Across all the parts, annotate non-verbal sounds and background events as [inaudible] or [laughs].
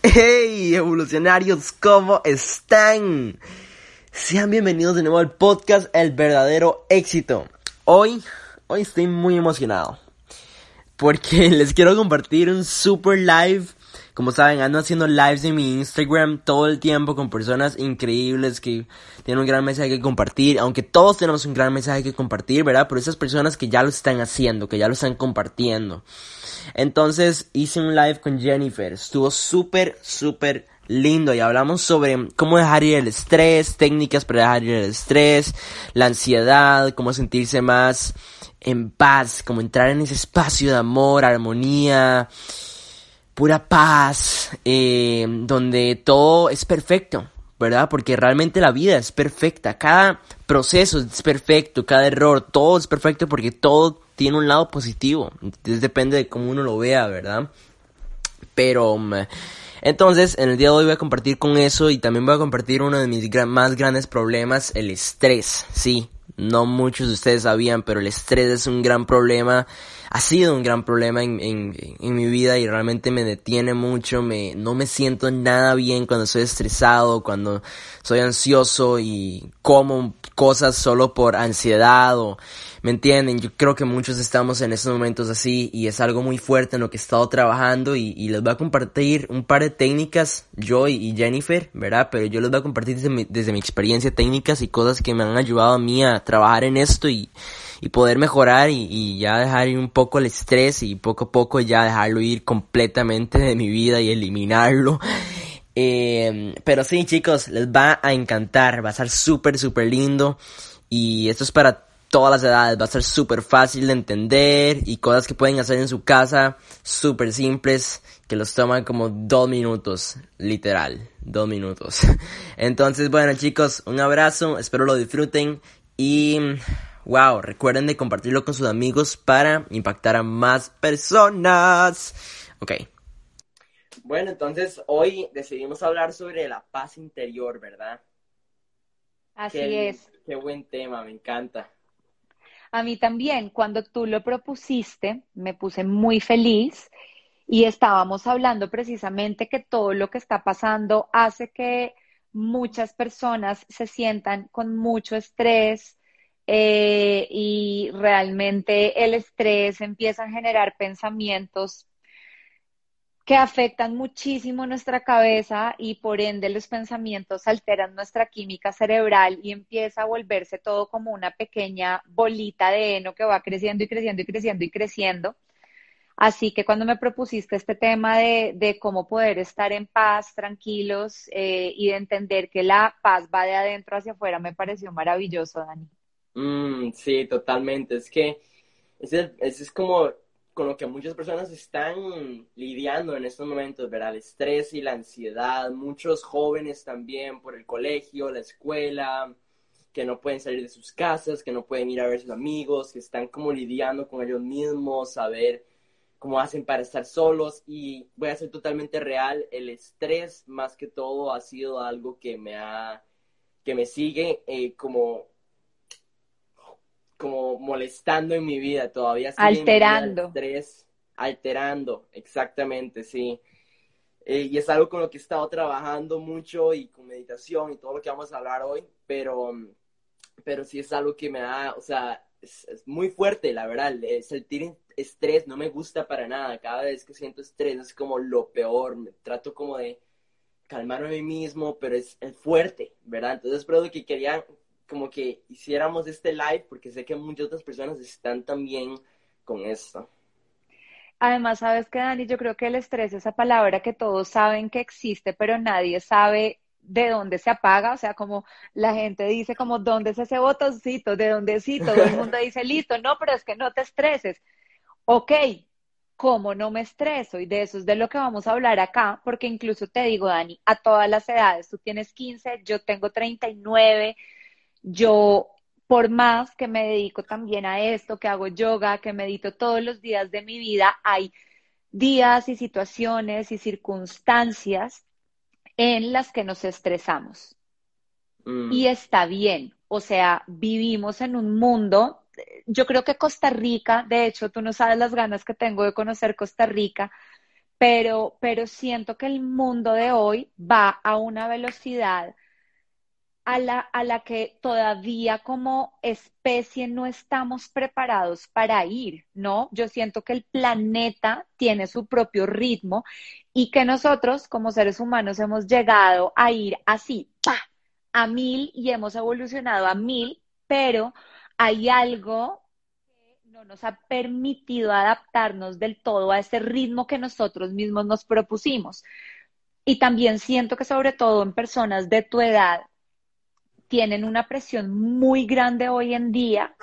¡Hey, evolucionarios! ¿Cómo están? Sean bienvenidos de nuevo al podcast El verdadero éxito. Hoy, hoy estoy muy emocionado. Porque [laughs] les quiero compartir un super live. Como saben, ando haciendo lives en mi Instagram todo el tiempo con personas increíbles que tienen un gran mensaje que compartir. Aunque todos tenemos un gran mensaje que compartir, ¿verdad? Pero esas personas que ya lo están haciendo, que ya lo están compartiendo. Entonces hice un live con Jennifer. Estuvo súper, súper lindo y hablamos sobre cómo dejar ir el estrés, técnicas para dejar ir el estrés, la ansiedad, cómo sentirse más en paz, cómo entrar en ese espacio de amor, armonía, pura paz, eh, donde todo es perfecto, ¿verdad? Porque realmente la vida es perfecta, cada proceso es perfecto, cada error, todo es perfecto porque todo tiene un lado positivo. Depende de cómo uno lo vea, ¿verdad? Pero... Um, entonces, en el día de hoy voy a compartir con eso y también voy a compartir uno de mis más grandes problemas, el estrés. Sí, no muchos de ustedes sabían, pero el estrés es un gran problema, ha sido un gran problema en, en, mi vida y realmente me detiene mucho, me, no me siento nada bien cuando estoy estresado, cuando soy ansioso y como cosas solo por ansiedad o ¿Me entienden? Yo creo que muchos estamos en estos momentos así y es algo muy fuerte en lo que he estado trabajando y, les voy a compartir un par de técnicas, yo y, Jennifer, ¿verdad? Pero yo les voy a compartir desde mi, desde mi experiencia técnicas y cosas que me han ayudado a mí a trabajar en esto y, y poder mejorar y, y, ya dejar ir un poco el estrés y poco a poco ya dejarlo ir completamente de mi vida y eliminarlo. [laughs] Eh, pero sí, chicos, les va a encantar, va a ser súper, súper lindo. Y esto es para todas las edades, va a ser súper fácil de entender y cosas que pueden hacer en su casa súper simples que los toman como dos minutos, literal, dos minutos. [laughs] Entonces, bueno chicos, un abrazo, espero lo disfruten y wow, recuerden de compartirlo con sus amigos para impactar a más personas. Ok. Bueno, entonces hoy decidimos hablar sobre la paz interior, ¿verdad? Así es. Qué buen tema, me encanta. A mí también, cuando tú lo propusiste, me puse muy feliz y estábamos hablando precisamente que todo lo que está pasando hace que muchas personas se sientan con mucho estrés eh, y realmente el estrés empieza a generar pensamientos que afectan muchísimo nuestra cabeza y por ende los pensamientos alteran nuestra química cerebral y empieza a volverse todo como una pequeña bolita de heno que va creciendo y creciendo y creciendo y creciendo. Así que cuando me propusiste este tema de, cómo poder estar en paz, tranquilos eh, y de entender que la paz va de adentro hacia afuera, me pareció maravilloso, Dani. Mm, sí, totalmente. Es que ese, es como con lo que muchas personas están lidiando en estos momentos, ¿verdad? El estrés y la ansiedad, muchos jóvenes también por el colegio, la escuela, que no pueden salir de sus casas, que no pueden ir a ver a sus amigos, que están como lidiando con ellos mismos, saber cómo hacen para estar solos y voy a ser totalmente real, el estrés más que todo ha sido algo que me ha, que me sigue eh, como como molestando en mi vida todavía. Alterando. Estrés, alterando, exactamente, sí. Eh, y es algo con lo que he estado trabajando mucho y con meditación y todo lo que vamos a hablar hoy, pero, pero sí es algo que me da, o sea, es, muy fuerte, la verdad. Sentir estrés no me gusta para nada. Cada vez que siento estrés es como lo peor. Me trato como de calmarme a mí mismo, pero es, es fuerte, ¿verdad? Entonces, espero que quería como que hiciéramos este live porque sé que muchas otras personas están también con esto. Además, sabes que Dani, yo creo que el estrés es esa palabra que todos saben que existe, pero nadie sabe de dónde se apaga, o sea, como la gente dice como dónde es ese botoncito, de dónde sí, todo el mundo [laughs] dice listo, no, pero es que no te estreses. Ok, ¿cómo no me estreso? Y de eso es de lo que vamos a hablar acá, porque incluso te digo, Dani, a todas las edades, tú tienes 15, yo tengo 39, yo, por más que me dedico también a esto, que hago yoga, que medito todos los días de mi vida, hay días y situaciones y circunstancias en las que nos estresamos. Mm. Y está bien, o sea, vivimos en un mundo, yo creo que Costa Rica, de hecho, tú no sabes las ganas que tengo de conocer Costa Rica, pero, pero siento que el mundo de hoy va a una velocidad a la, a la que todavía como especie no estamos preparados para ir, ¿no? Yo siento que el planeta tiene su propio ritmo y que nosotros como seres humanos hemos llegado a ir así, ¡pa! a mil y hemos evolucionado a mil, pero hay algo que no nos ha permitido adaptarnos del todo a ese ritmo que nosotros mismos nos propusimos. Y también siento que sobre todo en personas de tu edad tienen una presión muy grande hoy en día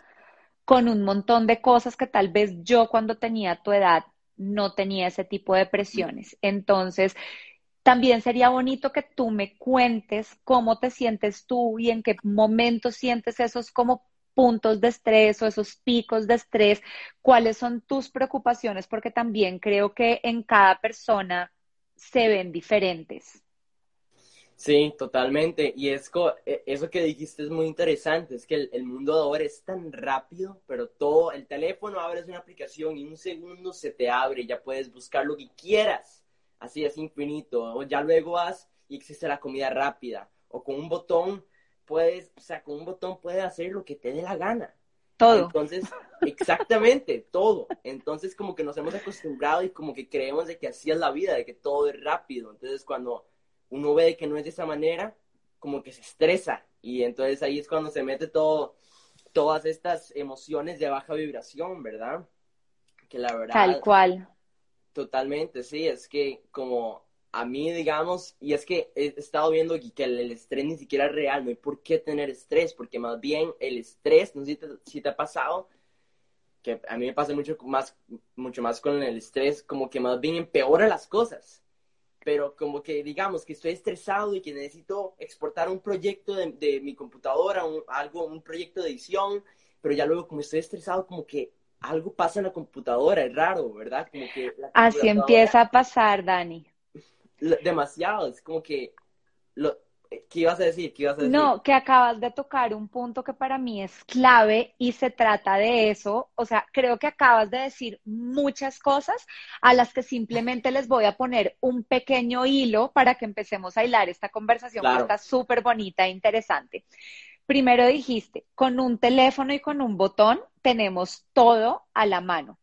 con un montón de cosas que tal vez yo cuando tenía tu edad no tenía ese tipo de presiones. Entonces, también sería bonito que tú me cuentes cómo te sientes tú y en qué momento sientes esos como puntos de estrés o esos picos de estrés, cuáles son tus preocupaciones, porque también creo que en cada persona se ven diferentes. Sí, totalmente. Y es e, eso que dijiste es muy interesante, es que el, mundo de ahora es tan rápido, pero todo, el teléfono abres una aplicación y en un segundo se te abre, ya puedes buscar lo que quieras, así es infinito. O ya luego vas y existe la comida rápida, o con un botón puedes, o sea, con un botón puedes hacer lo que te dé la gana. Todo. Entonces, exactamente, todo. Entonces, como que nos hemos acostumbrado y como que creemos de que así es la vida, de que todo es rápido. Entonces, cuando uno ve que no es de esa manera, como que se estresa y entonces ahí es cuando se mete todo, todas estas emociones de baja vibración, ¿verdad? Que la verdad... Tal cual. Totalmente, sí, es que como a mí, digamos, y es que he estado viendo que el, estrés ni siquiera es real, no hay por qué tener estrés, porque más bien el estrés, no sé si te, si te ha pasado, que a mí me pasa mucho más, mucho más con el estrés, como que más bien empeora las cosas pero como que digamos que estoy estresado y que necesito exportar un proyecto de, mi computadora, un, algo, un proyecto de edición, pero ya luego como estoy estresado, como que algo pasa en la computadora, es raro, ¿verdad? Como que Así empieza a pasar, Dani. [laughs] Demasiado, es como que lo, ¿Qué ibas a decir? ¿Qué ibas a decir? No, que acabas de tocar un punto que para mí es clave y se trata de eso. O sea, creo que acabas de decir muchas cosas a las que simplemente les voy a poner un pequeño hilo para que empecemos a hilar esta conversación que está súper bonita e interesante. Primero dijiste, con un teléfono y con un botón tenemos todo a la mano.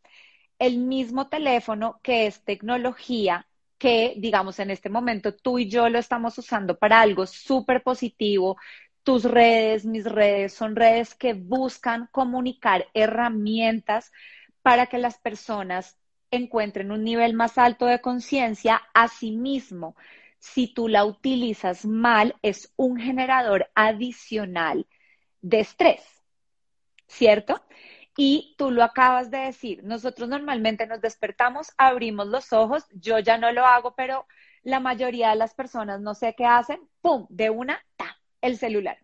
El mismo teléfono que es tecnología que, digamos, en este momento tú y yo lo estamos usando para algo súper positivo. Tus redes, mis redes, son redes que buscan comunicar herramientas para que las personas encuentren un nivel más alto de conciencia a sí mismo. Si tú la utilizas mal, es un generador adicional de estrés, ¿cierto? Y tú lo acabas de decir, nosotros normalmente nos despertamos, abrimos los ojos, yo ya no lo hago, pero la mayoría de las personas no sé qué hacen, ¡pum! De una, ¡ta! el celular.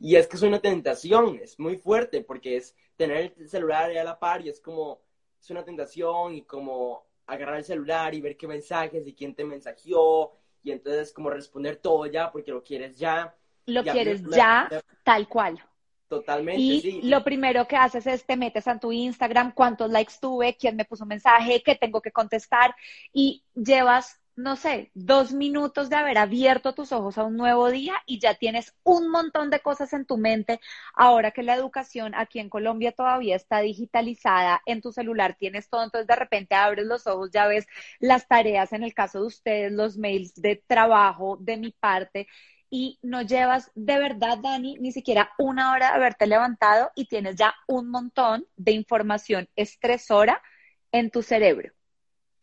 Y es que es una tentación, es muy fuerte, porque es tener el celular ahí a la par y es como, es una tentación y como agarrar el celular y ver qué mensajes y quién te mensajeó y entonces como responder todo ya porque lo quieres ya. Lo quieres ya, tal cual. Totalmente, y lo primero que haces es te metes a tu Instagram, cuántos likes tuve, quién me puso mensaje, qué tengo que contestar y llevas, no sé, dos minutos de haber abierto tus ojos a un nuevo día y ya tienes un montón de cosas en tu mente. Ahora que la educación aquí en Colombia todavía está digitalizada, en tu celular tienes todo, entonces de repente abres los ojos, ya ves las tareas, en el caso de ustedes, los mails de trabajo de mi parte y no llevas de verdad, Dani, ni siquiera una hora de haberte levantado y tienes ya un montón de información estresora en tu cerebro.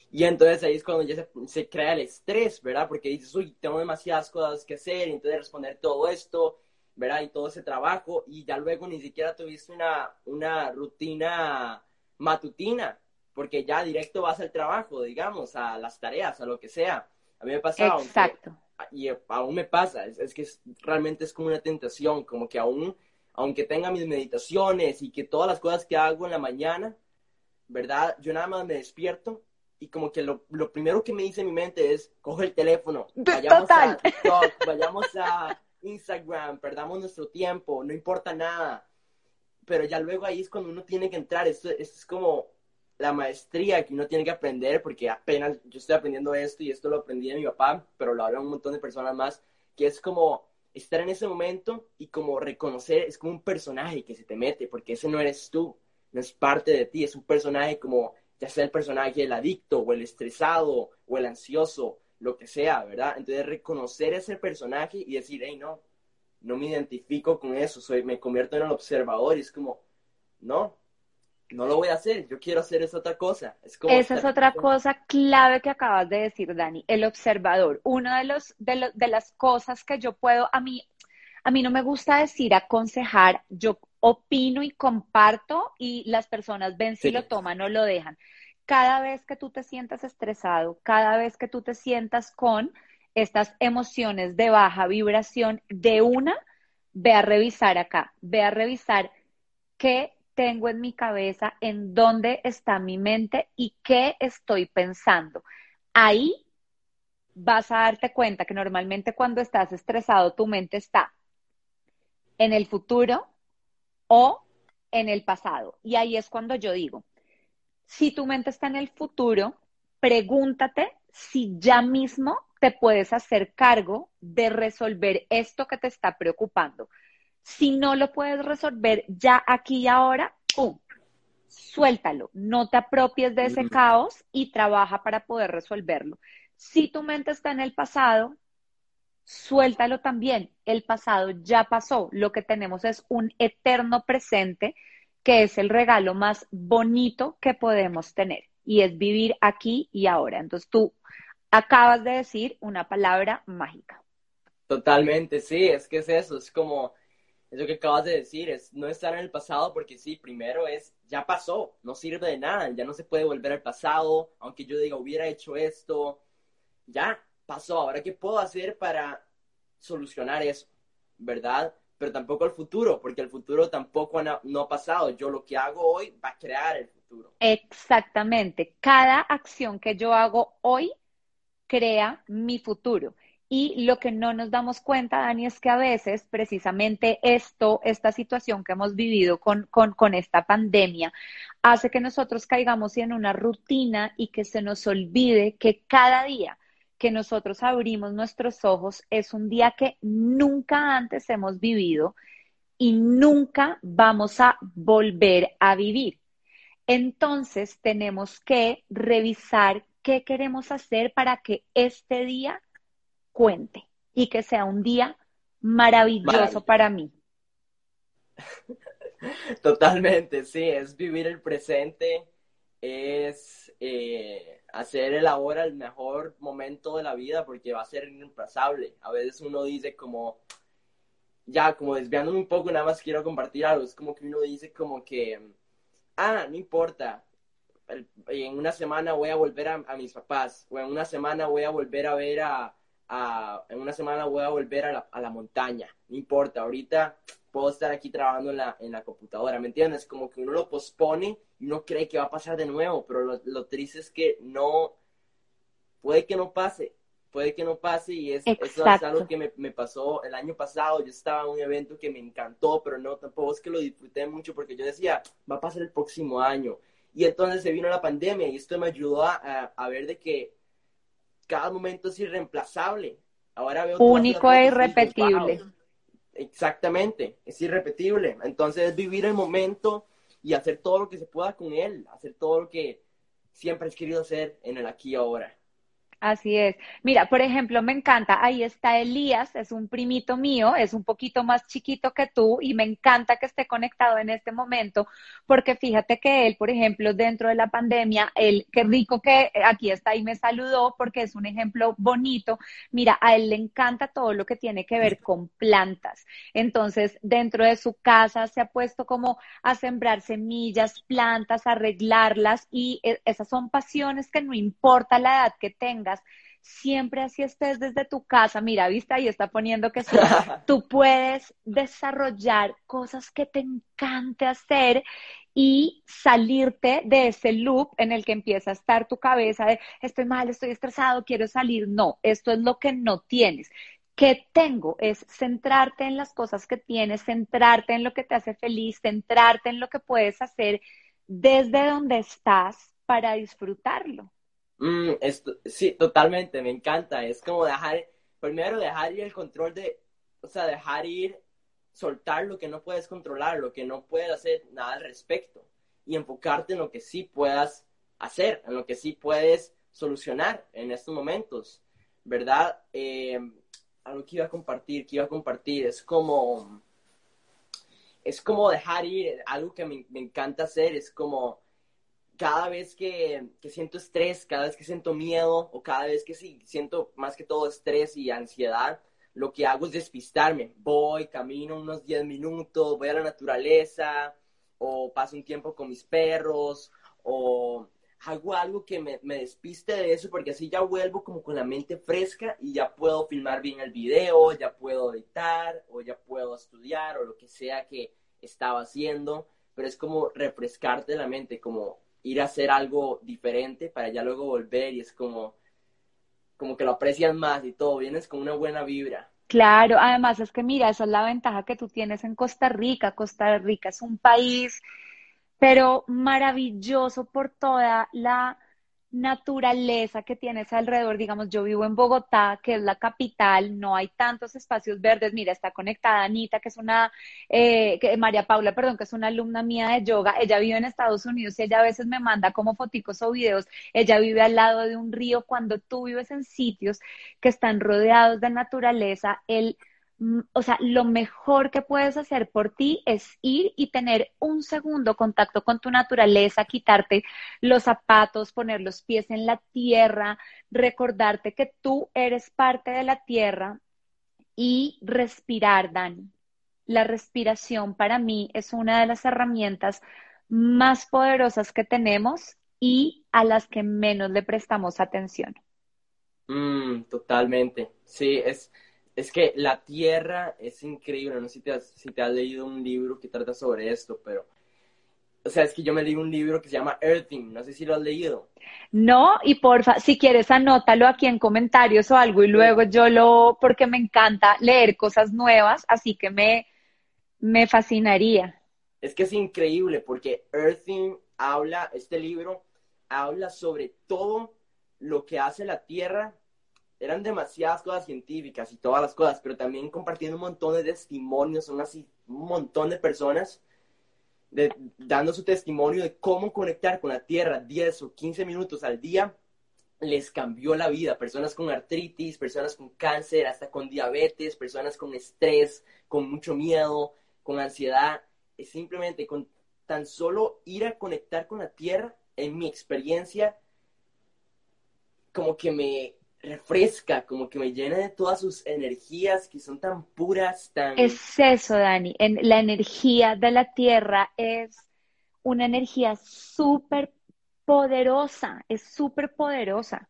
Y entonces ahí es cuando ya se, crea el estrés, ¿verdad? Porque dices, uy, tengo demasiadas cosas que hacer, y entonces responder todo esto, ¿verdad? Y todo ese trabajo, y ya luego ni siquiera tuviste una, una rutina matutina, porque ya directo vas al trabajo, digamos, a las tareas, a lo que sea. A mí me pasaba. Exacto y aún me pasa, es, que realmente es como una tentación, como que aún, aunque tenga mis meditaciones y que todas las cosas que hago en la mañana, ¿verdad? Yo nada más me despierto y como que lo, primero que me dice mi mente es, coge el teléfono, vayamos a vayamos a Instagram, perdamos nuestro tiempo, no importa nada. Pero ya luego ahí es cuando uno tiene que entrar, esto, es como la maestría que uno tiene que aprender, porque apenas yo estoy aprendiendo esto y esto lo aprendí de mi papá, pero lo hablan un montón de personas más, que es como estar en ese momento y como reconocer, es como un personaje que se te mete, porque ese no eres tú, no es parte de ti, es un personaje como, ya sea el personaje el adicto o el estresado o el ansioso, lo que sea, ¿verdad? Entonces reconocer ese personaje y decir, hey, no, no me identifico con eso, soy, me convierto en el observador y es como, no, no lo voy a hacer, yo quiero hacer esa otra cosa. Es como esa es otra cosa clave que acabas de decir, Dani, el observador. Una de, los, de, de las cosas que yo puedo, a mí, a mí no me gusta decir aconsejar, yo opino y comparto y las personas ven si lo toman o lo dejan. Cada vez que tú te sientas estresado, cada vez que tú te sientas con estas emociones de baja vibración, de una, ve a revisar acá, ve a revisar qué tengo en mi cabeza, en dónde está mi mente y qué estoy pensando. Ahí vas a darte cuenta que normalmente cuando estás estresado tu mente está en el futuro o en el pasado. Y ahí es cuando yo digo, si tu mente está en el futuro, pregúntate si ya mismo te puedes hacer cargo de resolver esto que te está preocupando. Si no lo puedes resolver ya aquí y ahora, ¡pum! Suéltalo, no te apropies de ese caos y trabaja para poder resolverlo. Si tu mente está en el pasado, suéltalo también. El pasado ya pasó. Lo que tenemos es un eterno presente que es el regalo más bonito que podemos tener y es vivir aquí y ahora. Entonces tú acabas de decir una palabra mágica. Totalmente, sí, es que es eso, es como eso que acabas de decir, es no estar en el pasado porque sí, primero es, ya pasó, no sirve de nada, ya no se puede volver al pasado, aunque yo diga, hubiera hecho esto, ya pasó, ahora qué puedo hacer para solucionar eso, ¿verdad? Pero tampoco el futuro, porque el futuro tampoco no ha pasado, yo lo que hago hoy va a crear el futuro. Exactamente, cada acción que yo hago hoy crea mi futuro. Y lo que no nos damos cuenta, Dani, es que a veces precisamente esto, esta situación que hemos vivido con, con, esta pandemia, hace que nosotros caigamos en una rutina y que se nos olvide que cada día que nosotros abrimos nuestros ojos es un día que nunca antes hemos vivido y nunca vamos a volver a vivir. Entonces tenemos que revisar qué queremos hacer para que este día cuente y que sea un día maravilloso para mí. [laughs] Totalmente, sí, es vivir el presente, es eh, hacer el ahora el mejor momento de la vida porque va a ser irreemplazable. A veces uno dice como, ya, como desviándome un poco, nada más quiero compartir algo, es como que uno dice como que, ah, no importa, en una semana voy a volver a, a mis papás, o en una semana voy a volver a ver a, en una semana voy a volver a la, a la, montaña, no importa, ahorita puedo estar aquí trabajando en la, en la computadora, ¿me entiendes? Como que uno lo pospone y uno cree que va a pasar de nuevo, pero lo, lo triste es que no, puede que no pase, puede que no pase y es, eso es algo que me, me, pasó el año pasado, yo estaba en un evento que me encantó, pero no, tampoco es que lo disfruté mucho porque yo decía, va a pasar el próximo año. Y entonces se vino la pandemia y esto me ayudó a, a ver de que cada momento es irreemplazable. Ahora veo único e irrepetible. Exactamente, es irrepetible. Entonces, vivir el momento y hacer todo lo que se pueda con él, hacer todo lo que siempre has querido hacer en el aquí y ahora. Así es. Mira, por ejemplo, me encanta, ahí está Elías, es un primito mío, es un poquito más chiquito que tú y me encanta que esté conectado en este momento, porque fíjate que él, por ejemplo, dentro de la pandemia, él, qué rico que aquí está y me saludó porque es un ejemplo bonito. Mira, a él le encanta todo lo que tiene que ver con plantas. Entonces, dentro de su casa se ha puesto como a sembrar semillas, plantas, arreglarlas y e, esas son pasiones que no importa la edad que tenga siempre así estés desde tu casa, mira, viste, ahí está poniendo que [laughs] tú puedes desarrollar cosas que te encante hacer y salirte de ese loop en el que empieza a estar tu cabeza de estoy mal, estoy estresado, quiero salir. No, esto es lo que no tienes. ¿Qué tengo? Es centrarte en las cosas que tienes, centrarte en lo que te hace feliz, centrarte en lo que puedes hacer desde donde estás para disfrutarlo. Mm, esto, sí, totalmente, me encanta. Es como dejar, primero dejar ir el control de, o sea, dejar ir, soltar lo que no puedes controlar, lo que no puedes hacer nada al respecto y enfocarte en lo que sí puedas hacer, en lo que sí puedes solucionar en estos momentos, ¿verdad? Eh, algo que iba a compartir, que iba a compartir, es como, es como dejar ir, algo que me, encanta hacer, es como cada vez que, que, siento estrés, cada vez que siento miedo o cada vez que sí, siento más que todo estrés y ansiedad, lo que hago es despistarme. Voy, camino unos 10 minutos, voy a la naturaleza o paso un tiempo con mis perros o hago algo que me, me, despiste de eso porque así ya vuelvo como con la mente fresca y ya puedo filmar bien el video, ya puedo editar o ya puedo estudiar o lo que sea que estaba haciendo, pero es como refrescarte la mente, como ir a hacer algo diferente para ya luego volver y es como, como que lo aprecias más y todo, vienes con una buena vibra. Claro, además es que mira, esa es la ventaja que tú tienes en Costa Rica. Costa Rica es un país pero maravilloso por toda la naturaleza que tienes alrededor. Digamos, yo vivo en Bogotá, que es la capital, no hay tantos espacios verdes. Mira, está conectada Anita, que es una, eh, que, María Paula, perdón, que es una alumna mía de yoga. Ella vive en Estados Unidos y ella a veces me manda como foticos o videos. Ella vive al lado de un río. Cuando tú vives en sitios que están rodeados de naturaleza, el o sea, lo mejor que puedes hacer por ti es ir y tener un segundo contacto con tu naturaleza, quitarte los zapatos, poner los pies en la tierra, recordarte que tú eres parte de la tierra y respirar, Dani. La respiración para mí es una de las herramientas más poderosas que tenemos y a las que menos le prestamos atención. Mm, totalmente. Sí, es es que la Tierra es increíble. No sé si te, has, si te has leído un libro que trata sobre esto, pero. O sea, es que yo me leí un libro que se llama Earthing. No sé si lo has leído. No, y porfa, si quieres, anótalo aquí en comentarios o algo y luego yo lo. Porque me encanta leer cosas nuevas, así que me, me fascinaría. Es que es increíble porque Earthing habla, este libro habla sobre todo lo que hace la Tierra eran demasiadas cosas científicas y todas las cosas, pero también compartiendo un montón de testimonios, son así un montón de personas de, dando su testimonio de cómo conectar con la Tierra 10 o 15 minutos al día les cambió la vida. Personas con artritis, personas con cáncer, hasta con diabetes, personas con estrés, con mucho miedo, con ansiedad. Es simplemente con tan solo ir a conectar con la Tierra, en mi experiencia, como que me, refresca, como que me llena de todas sus energías que son tan puras, tan... Es eso, Dani. En, la energía de la Tierra es una energía súper poderosa, es súper poderosa.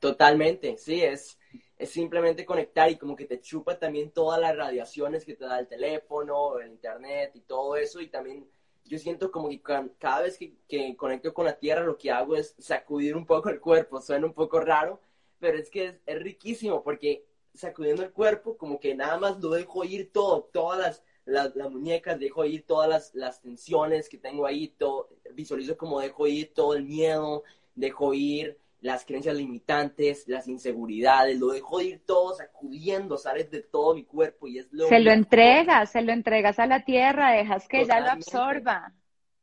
Totalmente, sí, es, es simplemente conectar y como que te chupa también todas las radiaciones que te da el teléfono, el internet y todo eso y también yo siento como que cada vez que, que, conecto con la tierra lo que hago es sacudir un poco el cuerpo, suena un poco raro, pero es que es, riquísimo porque sacudiendo el cuerpo como que nada más lo dejo ir todo, todas las, las, muñecas, dejo ir todas las, las, tensiones que tengo ahí, todo, visualizo como dejo ir todo el miedo, dejo ir las creencias limitantes, las inseguridades, lo dejo ir todo sacudiendo, sales de todo mi cuerpo y es lo... Se lo entregas, se lo entregas a la tierra, dejas que ella lo absorba.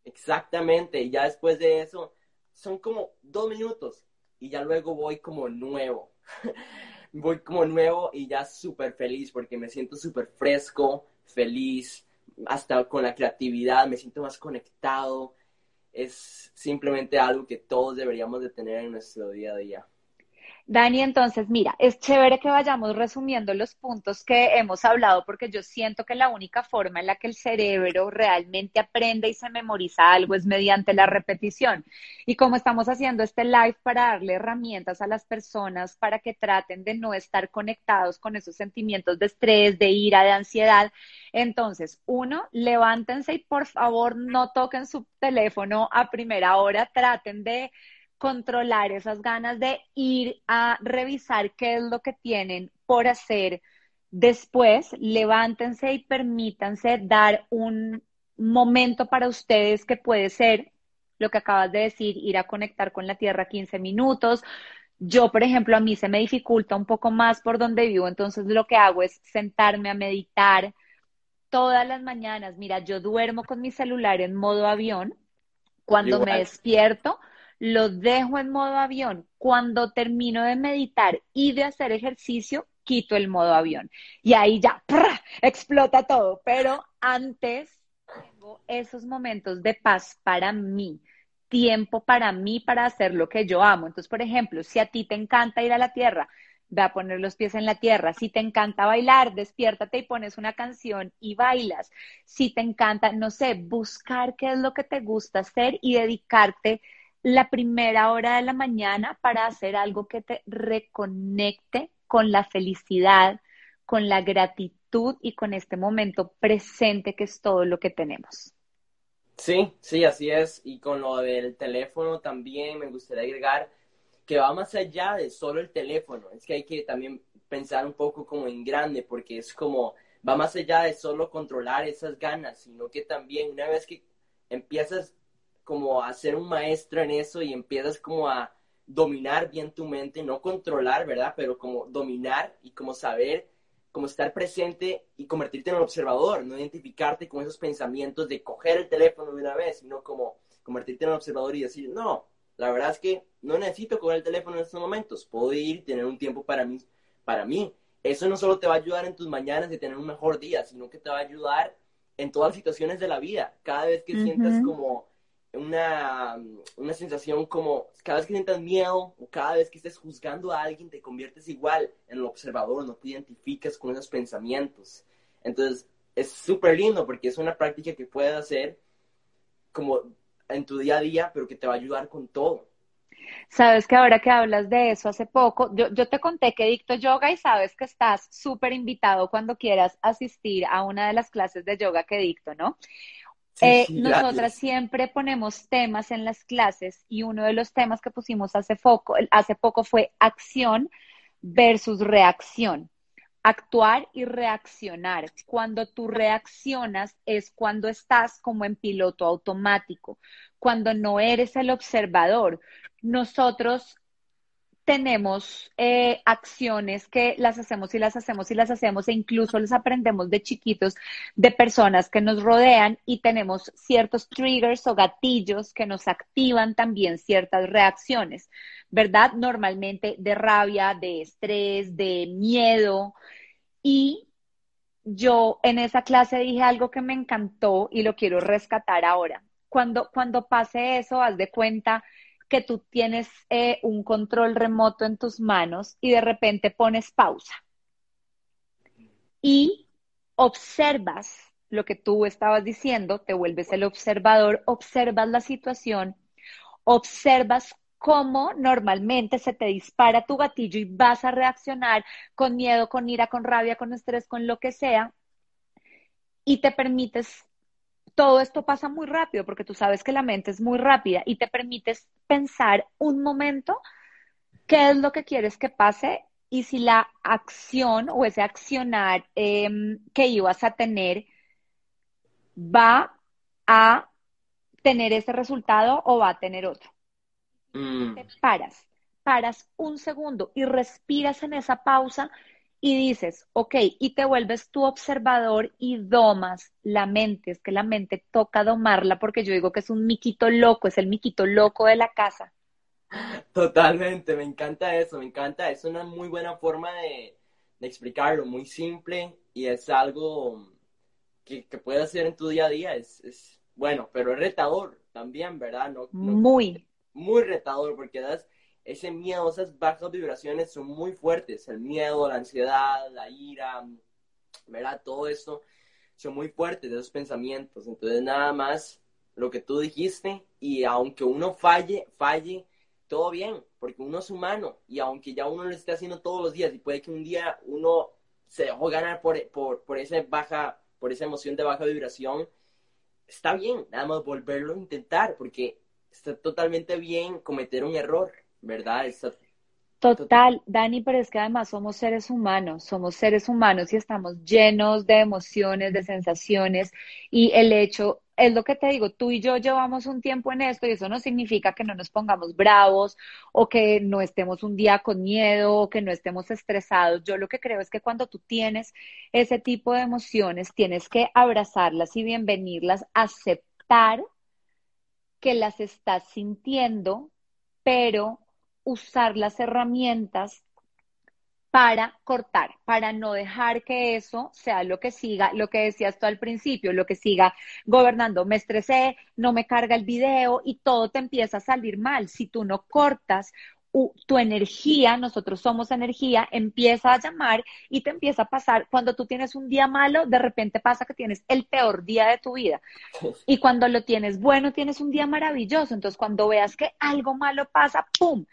Exactamente, y ya después de eso, son como dos minutos y ya luego voy como nuevo. [laughs] voy como nuevo y ya súper feliz porque me siento súper fresco, feliz, hasta con la creatividad, me siento más conectado, es simplemente algo que todos deberíamos de tener en nuestro día a día. Dani, entonces, mira, es chévere que vayamos resumiendo los puntos que hemos hablado porque yo siento que la única forma en la que el cerebro realmente aprende y se memoriza algo es mediante la repetición. Y como estamos haciendo este live para darle herramientas a las personas para que traten de no estar conectados con esos sentimientos de estrés, de ira, de ansiedad, entonces, uno, levántense y por favor no toquen su teléfono a primera hora, traten de controlar esas ganas de ir a revisar qué es lo que tienen por hacer. Después, levántense y permítanse dar un momento para ustedes que puede ser lo que acabas de decir, ir a conectar con la tierra 15 minutos. Yo, por ejemplo, a mí se me dificulta un poco más por donde vivo, entonces lo que hago es sentarme a meditar todas las mañanas. Mira, yo duermo con mi celular en modo avión. Cuando me despierto, lo dejo en modo avión. Cuando termino de meditar y de hacer ejercicio, quito el modo avión. Y ahí ya explota todo. Pero antes tengo esos momentos de paz para mí tiempo para mí para hacer lo que yo amo. Entonces, por ejemplo, si a ti te encanta ir a la tierra, ve a poner los pies en la tierra. Si te encanta bailar, despiértate y pones una canción y bailas. Si te encanta, no sé, buscar qué es lo que te gusta hacer y dedicarte la primera hora de la mañana para hacer algo que te reconecte con la felicidad, con la gratitud y con este momento presente que es todo lo que tenemos. Sí, sí, así es. Y con lo del teléfono también me gustaría agregar que va más allá de solo el teléfono. Es que hay que también pensar un poco como en grande, porque es como, va más allá de solo controlar esas ganas, sino que también una vez que empiezas como a ser un maestro en eso y empiezas como a dominar bien tu mente, no controlar, ¿verdad? Pero como dominar y como saber como estar presente y convertirte en un observador, no identificarte con esos pensamientos de coger el teléfono de una vez, sino como convertirte en un observador y decir, no, la verdad es que no necesito coger el teléfono en estos momentos, puedo ir y tener un tiempo para mí, para mí. Eso no solo te va a ayudar en tus mañanas de tener un mejor día, sino que te va a ayudar en todas las situaciones de la vida. Cada vez que sientas como una, una sensación como cada vez que sientas miedo o cada vez que estés juzgando a alguien te conviertes igual en el observador, no te identificas con esos pensamientos. Entonces es súper lindo porque es una práctica que puedes hacer como en tu día a día, pero que te va a ayudar con todo. Sabes que ahora que hablas de eso hace poco, yo, yo te conté que dicto yoga y sabes que estás súper invitado cuando quieras asistir a una de las clases de yoga que dicto, ¿no? Eh, nosotras siempre ponemos temas en las clases y uno de los temas que pusimos hace poco, hace poco fue acción versus reacción. Actuar y reaccionar. Cuando tú reaccionas es cuando estás como en piloto automático, cuando no eres el observador. Nosotros tenemos eh, acciones que las hacemos y las hacemos y las hacemos e incluso las aprendemos de chiquitos de personas que nos rodean y tenemos ciertos triggers o gatillos que nos activan también ciertas reacciones, ¿verdad? Normalmente de rabia, de estrés, de miedo y yo en esa clase dije algo que me encantó y lo quiero rescatar ahora. Cuando, cuando pase eso, haz de cuenta que tú tienes eh, un control remoto en tus manos y de repente pones pausa. Y observas lo que tú estabas diciendo, te vuelves el observador, observas la situación, observas cómo normalmente se te dispara tu gatillo y vas a reaccionar con miedo, con ira, con rabia, con estrés, con lo que sea, y te permites todo esto pasa muy rápido porque tú sabes que la mente es muy rápida y te permites pensar un momento qué es lo que quieres que pase y si la acción o ese accionar em, que ibas a tener va a tener ese resultado o va a tener otro. Mm. Te paras, paras un segundo y respiras en esa pausa y dices, ok, y te vuelves tu observador y domas la mente. Es que la mente toca domarla porque yo digo que es un miquito loco, es el miquito loco de la casa. Totalmente, me encanta eso, me encanta. Es una muy buena forma de, explicarlo, muy simple y es algo que, que puedes hacer en tu día a día. Es, bueno, pero es retador también, ¿verdad? No, muy. Muy retador porque das ese miedo, esas bajas vibraciones son muy fuertes. El miedo, la ansiedad, la ira, ¿verdad? Todo eso son muy fuertes, esos pensamientos. Entonces, nada más lo que tú dijiste y aunque uno falle, falle, todo bien, porque uno es humano y aunque ya uno lo esté haciendo todos los días y puede que un día uno se dejó ganar por, por, por, esa baja, por esa emoción de baja vibración, está bien, nada más volverlo a intentar, porque está totalmente bien cometer un error, ¿verdad? Total, Dani, pero es que además somos seres humanos, somos seres humanos y estamos llenos de emociones, de sensaciones y el hecho, es lo que te digo, tú y yo llevamos un tiempo en esto y eso no significa que no nos pongamos bravos o que no estemos un día con miedo o que no estemos estresados. Yo lo que creo es que cuando tú tienes ese tipo de emociones, tienes que abrazarlas y bienvenirlas, aceptar que las estás sintiendo, pero usar las herramientas para cortar, para no dejar que eso sea lo que siga, lo que decías tú al principio, lo que siga gobernando. Me estresé, no me carga el video y todo te empieza a salir mal. Si tú no cortas tu energía, nosotros somos energía, empieza a llamar y te empieza a pasar. Cuando tú tienes un día malo, de repente pasa que tienes el peor día de tu vida. Y cuando lo tienes bueno, tienes un día maravilloso. Entonces, cuando veas que algo malo pasa, ¡pum!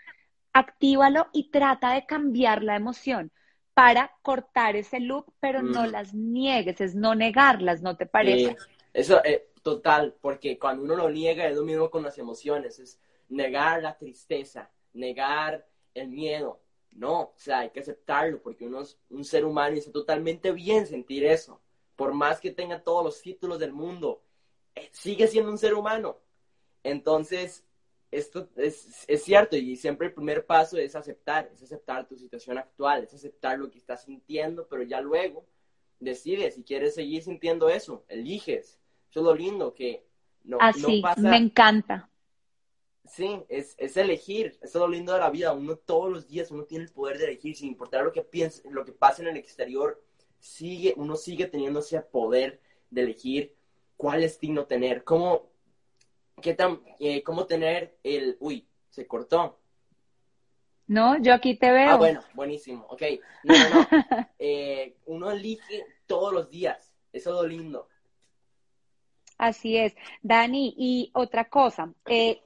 Actívalo y trata de cambiar la emoción para cortar ese loop, pero no mm. las niegues, es no negarlas, ¿no te parece? eso, es eh, total, porque cuando uno lo niega es lo mismo con las emociones, es negar la tristeza, negar el miedo. No, o sea, hay que aceptarlo porque uno es un ser humano y está totalmente bien sentir eso. Por más que tenga todos los títulos del mundo, eh, sigue siendo un ser humano. Entonces, esto es, es, cierto y siempre el primer paso es aceptar, es aceptar tu situación actual, es aceptar lo que estás sintiendo, pero ya luego decides si quieres seguir sintiendo eso, eliges. Eso es lo lindo que no, Así, pasa. Me encanta. Sí, es, es elegir, eso es lo lindo de la vida. Uno todos los días uno tiene el poder de elegir, sin importar lo que piense, lo que pase en el exterior, sigue, uno sigue teniendo ese poder de elegir cuál destino tener, cómo, ¿Qué tan, eh, cómo tener el, uy, se cortó? No, yo aquí te veo. Ah, bueno, buenísimo, ok. No, no, no. [laughs] Eh, uno elige todos los días, eso es lo lindo. Así es. Dani, y otra cosa, eh,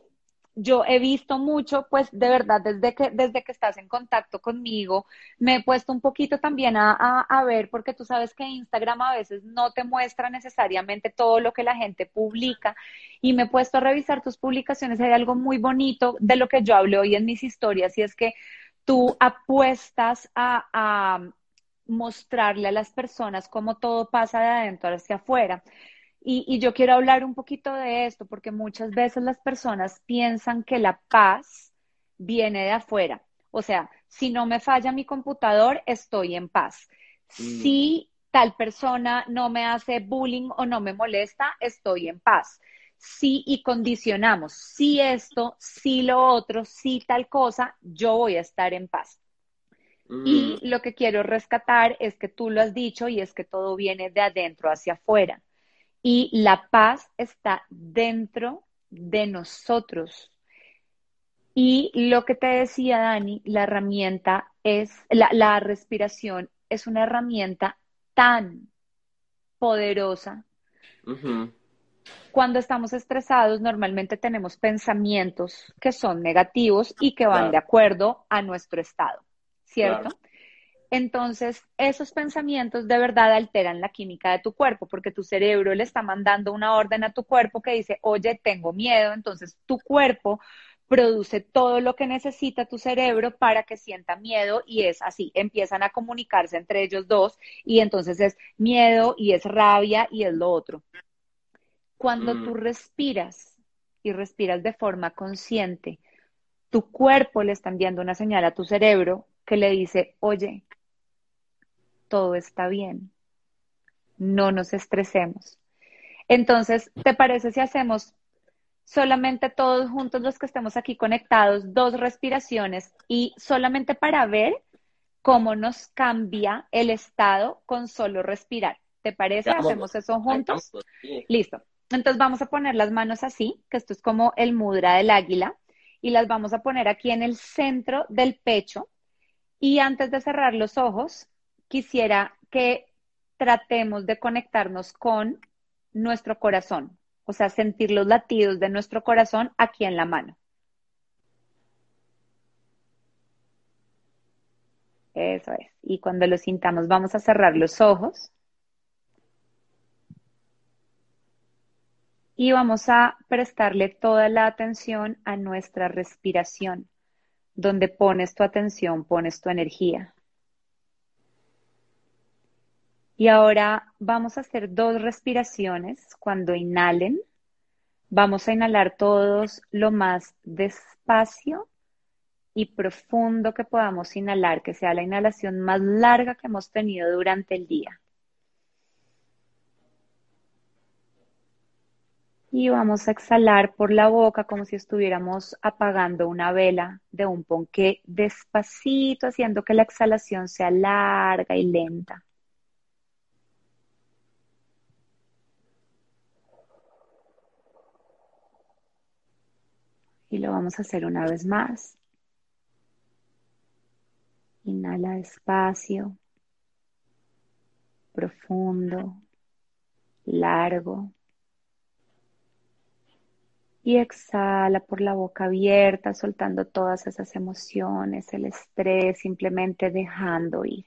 yo he visto mucho, pues de verdad, desde que, desde que estás en contacto conmigo, me he puesto un poquito también a, a, ver, porque tú sabes que Instagram a veces no te muestra necesariamente todo lo que la gente publica, y me he puesto a revisar tus publicaciones. Hay algo muy bonito de lo que yo hablo hoy en mis historias, y es que tú apuestas a, a mostrarle a las personas cómo todo pasa de adentro hacia afuera. Y, yo quiero hablar un poquito de esto porque muchas veces las personas piensan que la paz viene de afuera. O sea, si no me falla mi computador, estoy en paz. Mm. Si tal persona no me hace bullying o no me molesta, estoy en paz. Si y condicionamos, si esto, si lo otro, si tal cosa, yo voy a estar en paz. Y mm. lo que quiero rescatar es que tú lo has dicho y es que todo viene de adentro hacia afuera y la paz está dentro de nosotros. Y lo que te decía Dani, la herramienta es, la, respiración es una herramienta tan poderosa. Cuando estamos estresados, normalmente tenemos pensamientos que son negativos y que van de acuerdo a nuestro estado, ¿cierto? Entonces esos pensamientos de verdad alteran la química de tu cuerpo, porque tu cerebro le está mandando una orden a tu cuerpo que dice, oye, tengo miedo, entonces tu cuerpo produce todo lo que necesita tu cerebro para que sienta miedo y es así, empiezan a comunicarse entre ellos dos y entonces es miedo y es rabia y es lo otro. Cuando tú mm. respiras y respiras de forma consciente, tu cuerpo le está enviando una señal a tu cerebro que le dice, oye, todo está bien. No nos estresemos. Entonces, ¿te parece si hacemos solamente todos juntos los que estemos aquí conectados, dos respiraciones y solamente para ver cómo nos cambia el estado con solo respirar? ¿Te parece? ¿Hacemos eso juntos? Listo. Entonces vamos a poner las manos así, que esto es como el mudra del águila, y las vamos a poner aquí en el centro del pecho. Y antes de cerrar los ojos, quisiera que tratemos de conectarnos con nuestro corazón, o sea, sentir los latidos de nuestro corazón aquí en la mano. Eso es. Y cuando lo sintamos, vamos a cerrar los ojos. Y vamos a prestarle toda la atención a nuestra respiración. Donde pones tu atención, pones tu energía. Y ahora vamos a hacer dos respiraciones. Cuando inhalen, Vamos a inhalar todos lo más despacio y profundo que podamos inhalar, que sea la inhalación más larga que hemos tenido durante el día. Y vamos a exhalar por la boca como si estuviéramos apagando una vela de un ponqué despacito, haciendo que la exhalación sea larga y lenta. Y lo vamos a hacer una vez más. Inhala despacio, profundo, largo. Y exhala por la boca abierta, soltando todas esas emociones, el estrés, simplemente dejando ir.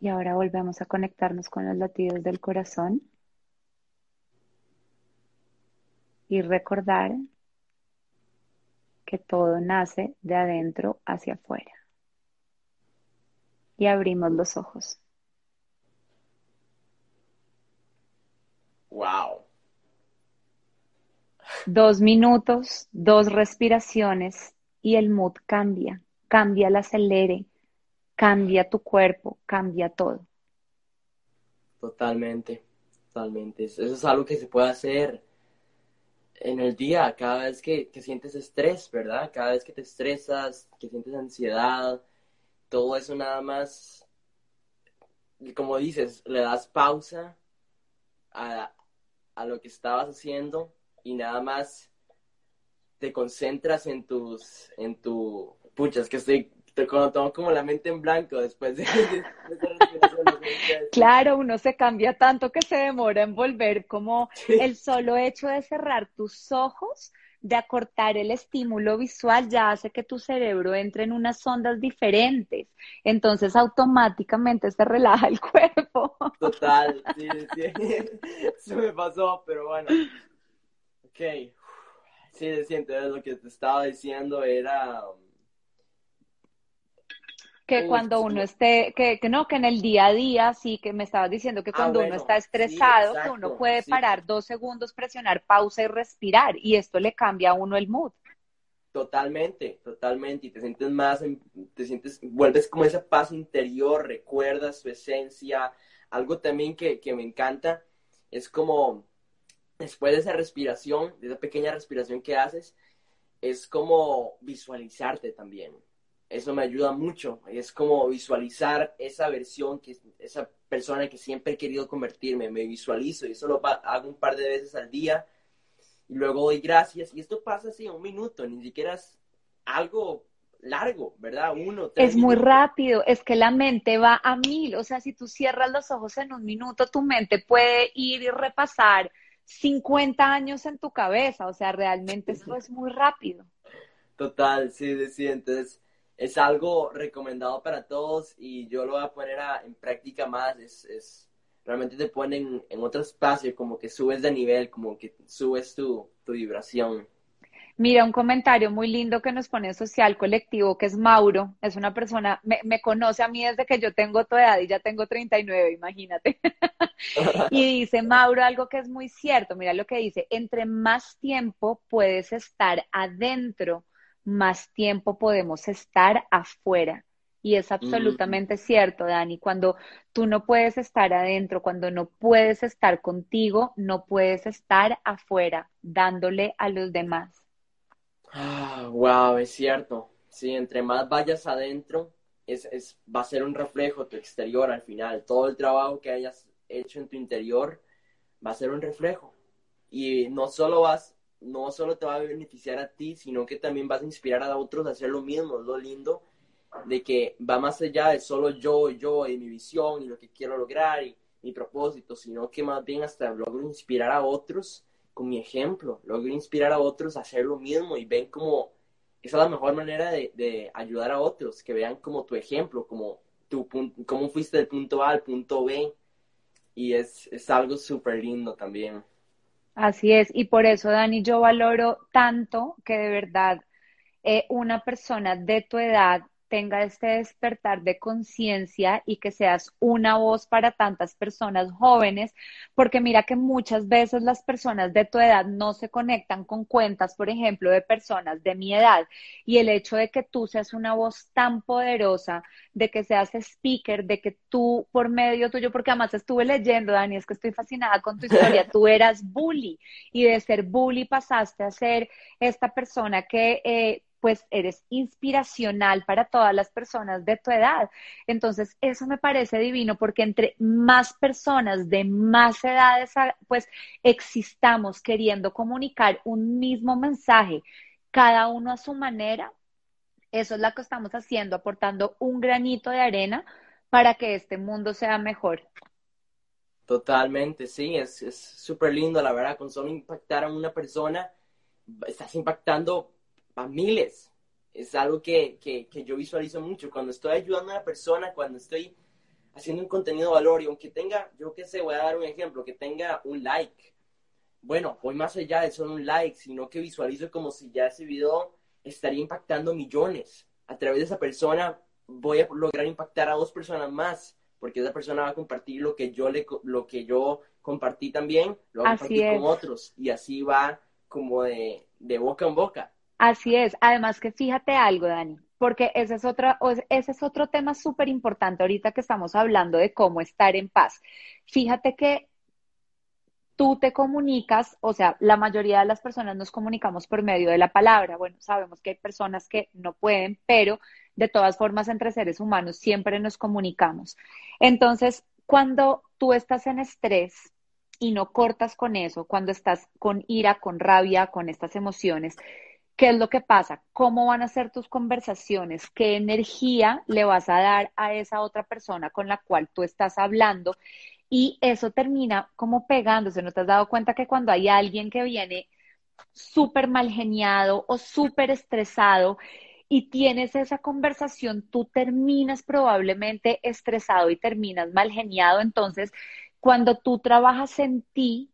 Y ahora volvemos a conectarnos con los latidos del corazón. Y recordar que todo nace de adentro hacia afuera. Y abrimos los ojos. Wow. Dos minutos, dos respiraciones y el mood cambia, cambia el acelere, cambia tu cuerpo, cambia todo. Totalmente, totalmente. Eso es algo que se puede hacer en el día, cada vez que, sientes estrés, ¿verdad? Cada vez que te estresas, que sientes ansiedad, todo eso nada más, como dices, le das pausa a, a lo que estabas haciendo y nada más te concentras en tus, en tu, pucha, que estoy cuando tengo como la mente en blanco después de, [laughs] Claro, uno se cambia tanto que se demora en volver, como el solo hecho de cerrar tus ojos, de acortar el estímulo visual, ya hace que tu cerebro entre en unas ondas diferentes. Entonces automáticamente se relaja el [laughs] cuerpo. Total, sí, sí. [laughs] Eso me pasó, pero bueno. Ok. Sí, siento, lo que te estaba diciendo era que cuando uno esté, que, que, no, que en el día a día, sí, que me estabas diciendo que ah, cuando uno está estresado, que uno puede parar dos segundos, presionar pausa y respirar, y esto le cambia a uno el mood. Totalmente, totalmente, y te sientes más, te sientes, vuelves como esa paz interior, recuerdas tu esencia, algo también que, que me encanta, es como, después de esa respiración, de esa pequeña respiración que haces, es como visualizarte también eso me ayuda mucho. Es como visualizar esa versión, que esa persona que siempre he querido convertirme. Me visualizo y eso lo hago un par de veces al día. Y luego doy gracias. Y esto pasa así en un minuto, ni siquiera es algo largo, ¿verdad? Uno, Es muy rápido, es que la mente va a mil. O sea, si tú cierras los ojos en un minuto, tu mente puede ir y repasar 50 años en tu cabeza. O sea, realmente eso es muy rápido. Total, sí, sí. Entonces, es algo recomendado para todos y yo lo voy a poner en práctica más. Es, es, realmente te ponen en otro espacio, como que subes de nivel, como que subes tu, tu vibración. Mira, un comentario muy lindo que nos pone Social Colectivo, que es Mauro, es una persona, me, me, conoce a mí desde que yo tengo tu edad y ya tengo 39, imagínate. [laughs] y dice Mauro algo que es muy cierto, mira lo que dice, entre más tiempo puedes estar adentro más tiempo podemos estar afuera. Y es absolutamente cierto, Dani. Cuando tú no puedes estar adentro, cuando no puedes estar contigo, no puedes estar afuera, dándole a los demás. Ah, wow, es cierto. Sí, entre más vayas adentro, es, es, va a ser un reflejo tu exterior al final. Todo el trabajo que hayas hecho en tu interior va a ser un reflejo. Y no solo vas no solo te va a beneficiar a ti, sino que también vas a inspirar a otros a hacer lo mismo. Es lo lindo de que va más allá de solo yo, yo y mi visión y lo que quiero lograr y mi propósito, sino que más bien hasta logro inspirar a otros con mi ejemplo, logro inspirar a otros a hacer lo mismo y ven como esa es la mejor manera de, ayudar a otros, que vean como tu ejemplo, como tu cómo fuiste del punto A al punto B y es, es algo súper lindo también. Así es, y por eso, Dani, yo valoro tanto que de verdad eh, una persona de tu edad tenga este despertar de conciencia y que seas una voz para tantas personas jóvenes, porque mira que muchas veces las personas de tu edad no se conectan con cuentas, por ejemplo, de personas de mi edad. Y el hecho de que tú seas una voz tan poderosa, de que seas speaker, de que tú por medio tuyo, porque además estuve leyendo, Dani, es que estoy fascinada con tu historia, [laughs] tú eras bully y de ser bully pasaste a ser esta persona que... Eh, pues eres inspiracional para todas las personas de tu edad. Entonces, eso me parece divino porque entre más personas de más edades, pues existamos queriendo comunicar un mismo mensaje, cada uno a su manera, eso es lo que estamos haciendo, aportando un granito de arena para que este mundo sea mejor. Totalmente, sí, es súper lindo, la verdad, con solo impactar a una persona, estás impactando a miles. Es algo que, que, que, yo visualizo mucho. Cuando estoy ayudando a una persona, cuando estoy haciendo un contenido de valor y aunque tenga, yo qué sé, voy a dar un ejemplo, que tenga un like. Bueno, voy más allá de solo un like, sino que visualizo como si ya ese video estaría impactando millones. A través de esa persona voy a lograr impactar a dos personas más, porque esa persona va a compartir lo que yo le lo que yo compartí también, lo va a compartir con otros y así va como de, de boca en boca. Así es. Además que fíjate algo, Dani, porque ese es, otro, ese es otro tema súper importante ahorita que estamos hablando de cómo estar en paz. Fíjate que tú te comunicas, o sea, la mayoría de las personas nos comunicamos por medio de la palabra. Bueno, sabemos que hay personas que no pueden, pero de todas formas entre seres humanos siempre nos comunicamos. Entonces, cuando tú estás en estrés y no cortas con eso, cuando estás con ira, con rabia, con estas emociones, ¿Qué es lo que pasa? ¿Cómo van a ser tus conversaciones? ¿Qué energía le vas a dar a esa otra persona con la cual tú estás hablando? Y eso termina como pegándose. ¿No te has dado cuenta que cuando hay alguien que viene súper mal geniado o súper estresado y tienes esa conversación, tú terminas probablemente estresado y terminas mal geniado? Entonces, cuando tú trabajas en ti,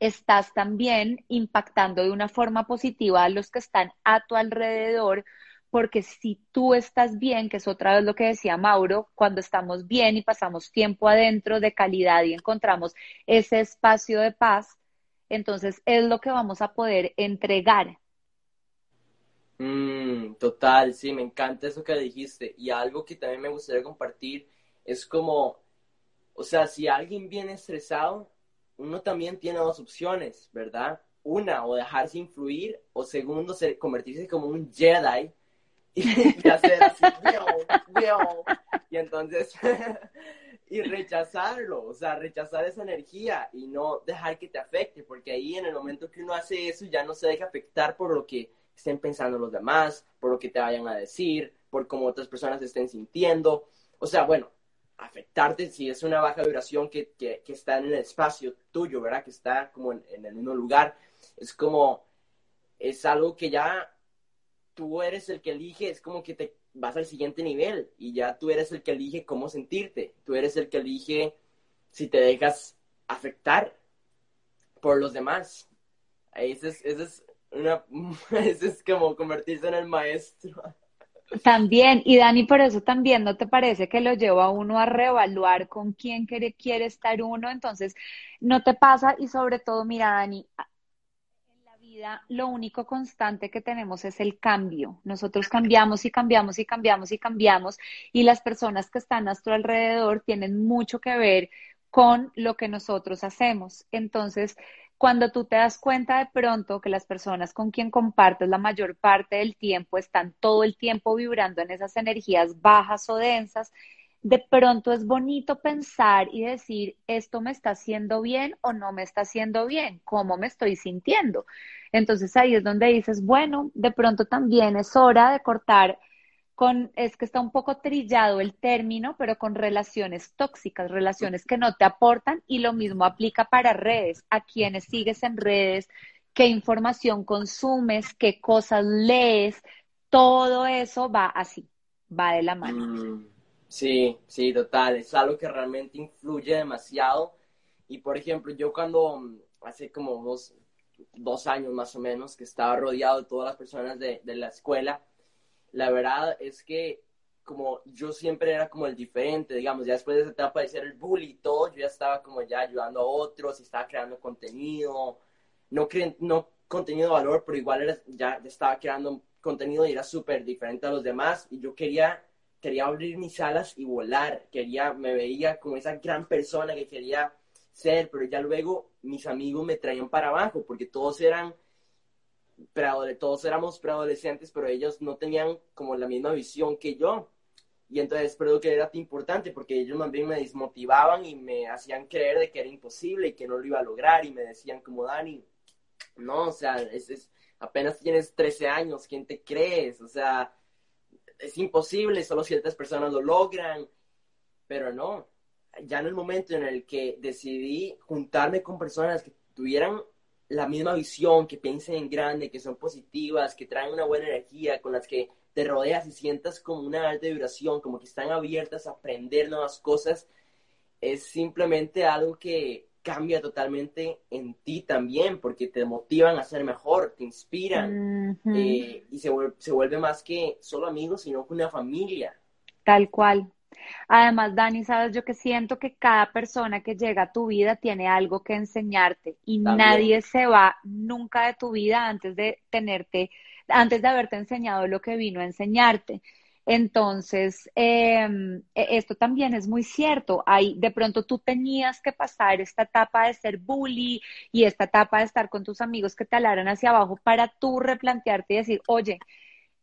estás también impactando de una forma positiva a los que están a tu alrededor, porque si tú estás bien, que es otra vez lo que decía Mauro, cuando estamos bien y pasamos tiempo adentro de calidad y encontramos ese espacio de paz, entonces es lo que vamos a poder entregar. Mm, total, sí, me encanta eso que dijiste. Y algo que también me gustaría compartir es como, o sea, si alguien viene estresado, uno también tiene dos opciones, ¿verdad? Una, o dejarse influir, o segundo, convertirse como un Jedi y, [laughs] hacer así, y entonces, [laughs] y rechazarlo, o sea, rechazar esa energía y no dejar que te afecte, porque ahí en el momento que uno hace eso ya no se deja afectar por lo que estén pensando los demás, por lo que te vayan a decir, por cómo otras personas estén sintiendo. O sea, bueno, afectarte si es una baja vibración que, que, está en el espacio tuyo, ¿verdad? Que está como en, el mismo lugar. Es como, es algo que ya tú eres el que elige, es como que te vas al siguiente nivel y ya tú eres el que elige cómo sentirte. Tú eres el que elige si te dejas afectar por los demás. Ese es, es, una, [laughs] ese es como convertirse en el maestro. También, y Dani, por eso también, ¿no te parece que lo lleva a uno a reevaluar con quién quiere, quiere estar uno? Entonces, no te pasa y sobre todo, mira, Dani, en la vida lo único constante que tenemos es el cambio. Nosotros cambiamos y cambiamos y cambiamos y cambiamos y las personas que están a nuestro alrededor tienen mucho que ver con lo que nosotros hacemos. Entonces, cuando tú te das cuenta de pronto que las personas con quien compartes la mayor parte del tiempo están todo el tiempo vibrando en esas energías bajas o densas, de pronto es bonito pensar y decir, esto me está haciendo bien o no me está haciendo bien, cómo me estoy sintiendo. Entonces ahí es donde dices, bueno, de pronto también es hora de cortar con, es que está un poco trillado el término, pero con relaciones tóxicas, relaciones que no te aportan y lo mismo aplica para redes, a quienes sigues en redes, qué información consumes, qué cosas lees, todo eso va así, va de la mano. Mm, sí, sí, total, es algo que realmente influye demasiado. Y por ejemplo, yo cuando hace como dos, años más o menos que estaba rodeado de todas las personas de, de la escuela, la verdad es que como yo siempre era como el diferente, digamos, ya después de esa etapa de ser el bully y todo, yo ya estaba como ya ayudando a otros y estaba creando contenido, no, no contenido de valor, pero igual era, ya, estaba creando contenido y era súper diferente a los demás. Y yo quería, quería abrir mis alas y volar, quería, me veía como esa gran persona que quería ser, pero ya luego mis amigos me traían para abajo porque todos eran todos éramos preadolescentes, pero ellos no tenían como la misma visión que yo. Y entonces creo que era importante porque ellos también me desmotivaban y me hacían creer de que era imposible y que no lo iba a lograr y me decían como Dani, no, o sea, es, apenas tienes 13 años, ¿quién te crees? O sea, es imposible, solo ciertas personas lo logran, pero no, ya en el momento en el que decidí juntarme con personas que tuvieran la misma visión, que piensen en grande, que son positivas, que traen una buena energía, con las que te rodeas y sientas como una alta vibración, como que están abiertas a aprender nuevas cosas, es simplemente algo que cambia totalmente en ti también, porque te motivan a ser mejor, te inspiran eh, y se se vuelve más que solo amigos, sino que una familia. Tal cual. Además, Dani, sabes yo que siento que cada persona que llega a tu vida tiene algo que enseñarte y nadie se va nunca de tu vida antes de tenerte, antes de haberte enseñado lo que vino a enseñarte. Entonces, em, e, esto también es muy cierto. Hay, de pronto tú tenías que pasar esta etapa de ser bully y esta etapa de estar con tus amigos que te alaran hacia abajo para tú replantearte y decir, oye,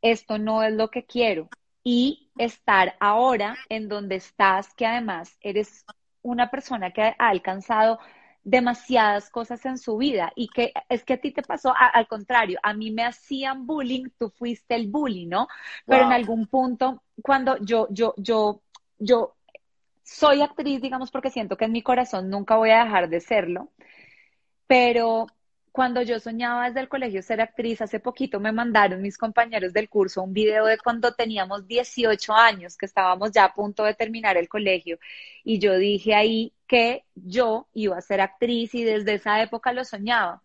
esto no es lo que quiero y estar ahora en donde estás, que además eres una persona que ha alcanzado demasiadas cosas en su vida y que es que a ti te pasó al contrario, a mí me hacían bullying, tú fuiste el bully, ¿no? Pero en algún punto, cuando yo, yo, yo, yo soy actriz, digamos, porque siento que en mi corazón nunca voy a dejar de serlo, pero cuando yo soñaba desde el colegio ser actriz, hace poquito me mandaron mis compañeros del curso un video de cuando teníamos 18 años, que estábamos ya a punto de terminar el colegio, y yo dije ahí que yo iba a ser actriz y desde esa época lo soñaba.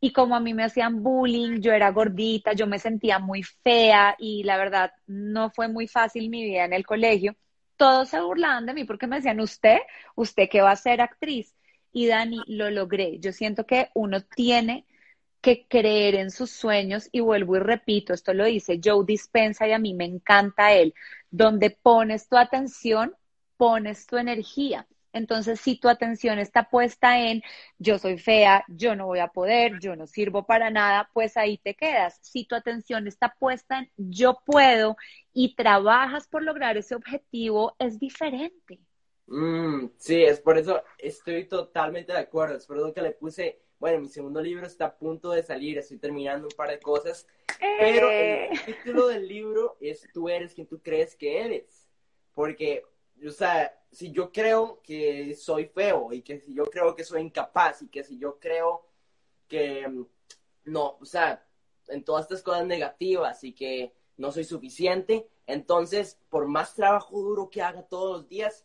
Y como a mí me hacían bullying, yo era gordita, yo me sentía muy fea y la verdad no fue muy fácil mi vida en el colegio. Todos se burlaban de mí porque me decían, usted, usted que va a ser actriz y Dani, lo logré. Yo siento que uno tiene que creer en sus sueños y vuelvo y repito, esto lo dice Joe Dispensa y a mí me encanta él, donde pones tu atención, pones tu energía. Entonces, si tu atención está puesta en yo soy fea, yo no voy a poder, yo no sirvo para nada, pues ahí te quedas. Si tu atención está puesta en yo puedo y trabajas por lograr ese objetivo, es diferente. Mm, sí, es por eso estoy totalmente de acuerdo. Es por eso que le puse, bueno, mi segundo libro está a punto de salir, estoy terminando un par de cosas, pero el eh. título del libro es Tú eres quien tú crees que eres. Porque, o sea, si yo creo que soy feo y que si yo creo que soy incapaz y que si yo creo que mm, no, o sea, en todas estas cosas negativas y que no soy suficiente, entonces, por más trabajo duro que haga todos los días,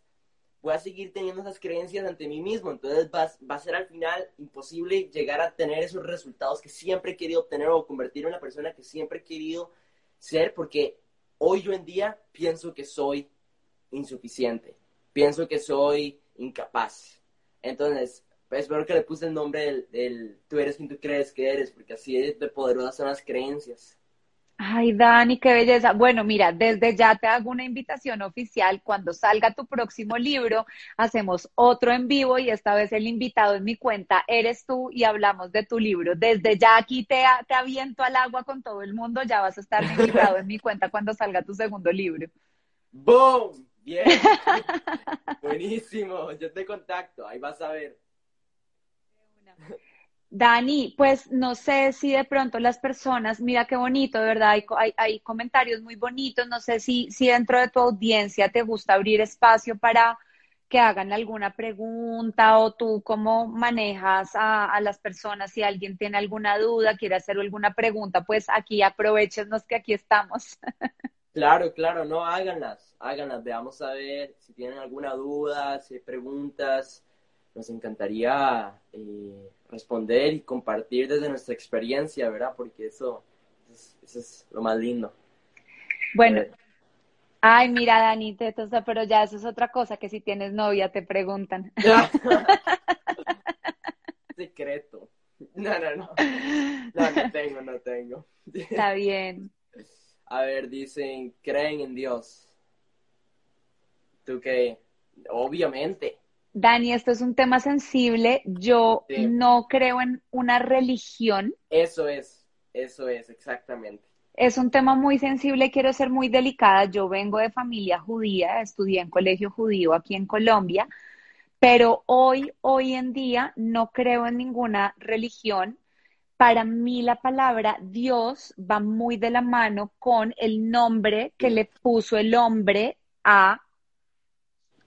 voy a seguir teniendo esas creencias ante mí mismo. Entonces va, va, a ser al final imposible llegar a tener esos resultados que siempre he querido obtener o convertirme en la persona que siempre he querido ser, porque hoy yo en día pienso que soy insuficiente, pienso que soy incapaz. Entonces, pues, espero que le puse el nombre del, del tú eres quien tú crees que eres, porque así de poderosas son las creencias. Ay, Dani, qué belleza. Bueno, mira, desde ya te hago una invitación oficial. Cuando salga tu próximo libro, hacemos otro en vivo y esta vez el invitado en mi cuenta eres tú y hablamos de tu libro. Desde ya aquí te, te aviento al agua con todo el mundo. Ya vas a estar invitado en mi cuenta cuando salga tu segundo libro. ¡Boom! Bien. Buenísimo. Yo te contacto. Ahí vas a ver. Dani, pues no sé si de pronto las personas, mira qué bonito, de verdad, hay, hay, comentarios muy bonitos, no sé si, si dentro de tu audiencia te gusta abrir espacio para que hagan alguna pregunta o tú cómo manejas a, las personas, si alguien tiene alguna duda, quiere hacer alguna pregunta, pues aquí aprovechenos que aquí estamos. [laughs] Claro, claro, no, háganlas, háganlas, veamos a ver si tienen alguna duda, si hay preguntas, nos encantaría eh, responder y compartir desde nuestra experiencia, ¿verdad? Porque eso, eso, es lo más lindo. Bueno, ay, mira, Dani, te, pero ya eso es otra cosa, que si tienes novia te preguntan. [laughs] Secreto. No, no, no. No, no [laughs] tengo, no tengo. Está bien. A ver, dicen, creen en Dios. ¿Tú qué? Obviamente. Dani, esto es un tema sensible. Yo no creo en una religión. Eso es, eso es, exactamente. Es un tema muy sensible quiero ser muy delicada. Yo vengo de familia judía, estudié en colegio judío aquí en Colombia, pero hoy, hoy en día no creo en ninguna religión. Para mí la palabra Dios va muy de la mano con el nombre que le puso el hombre a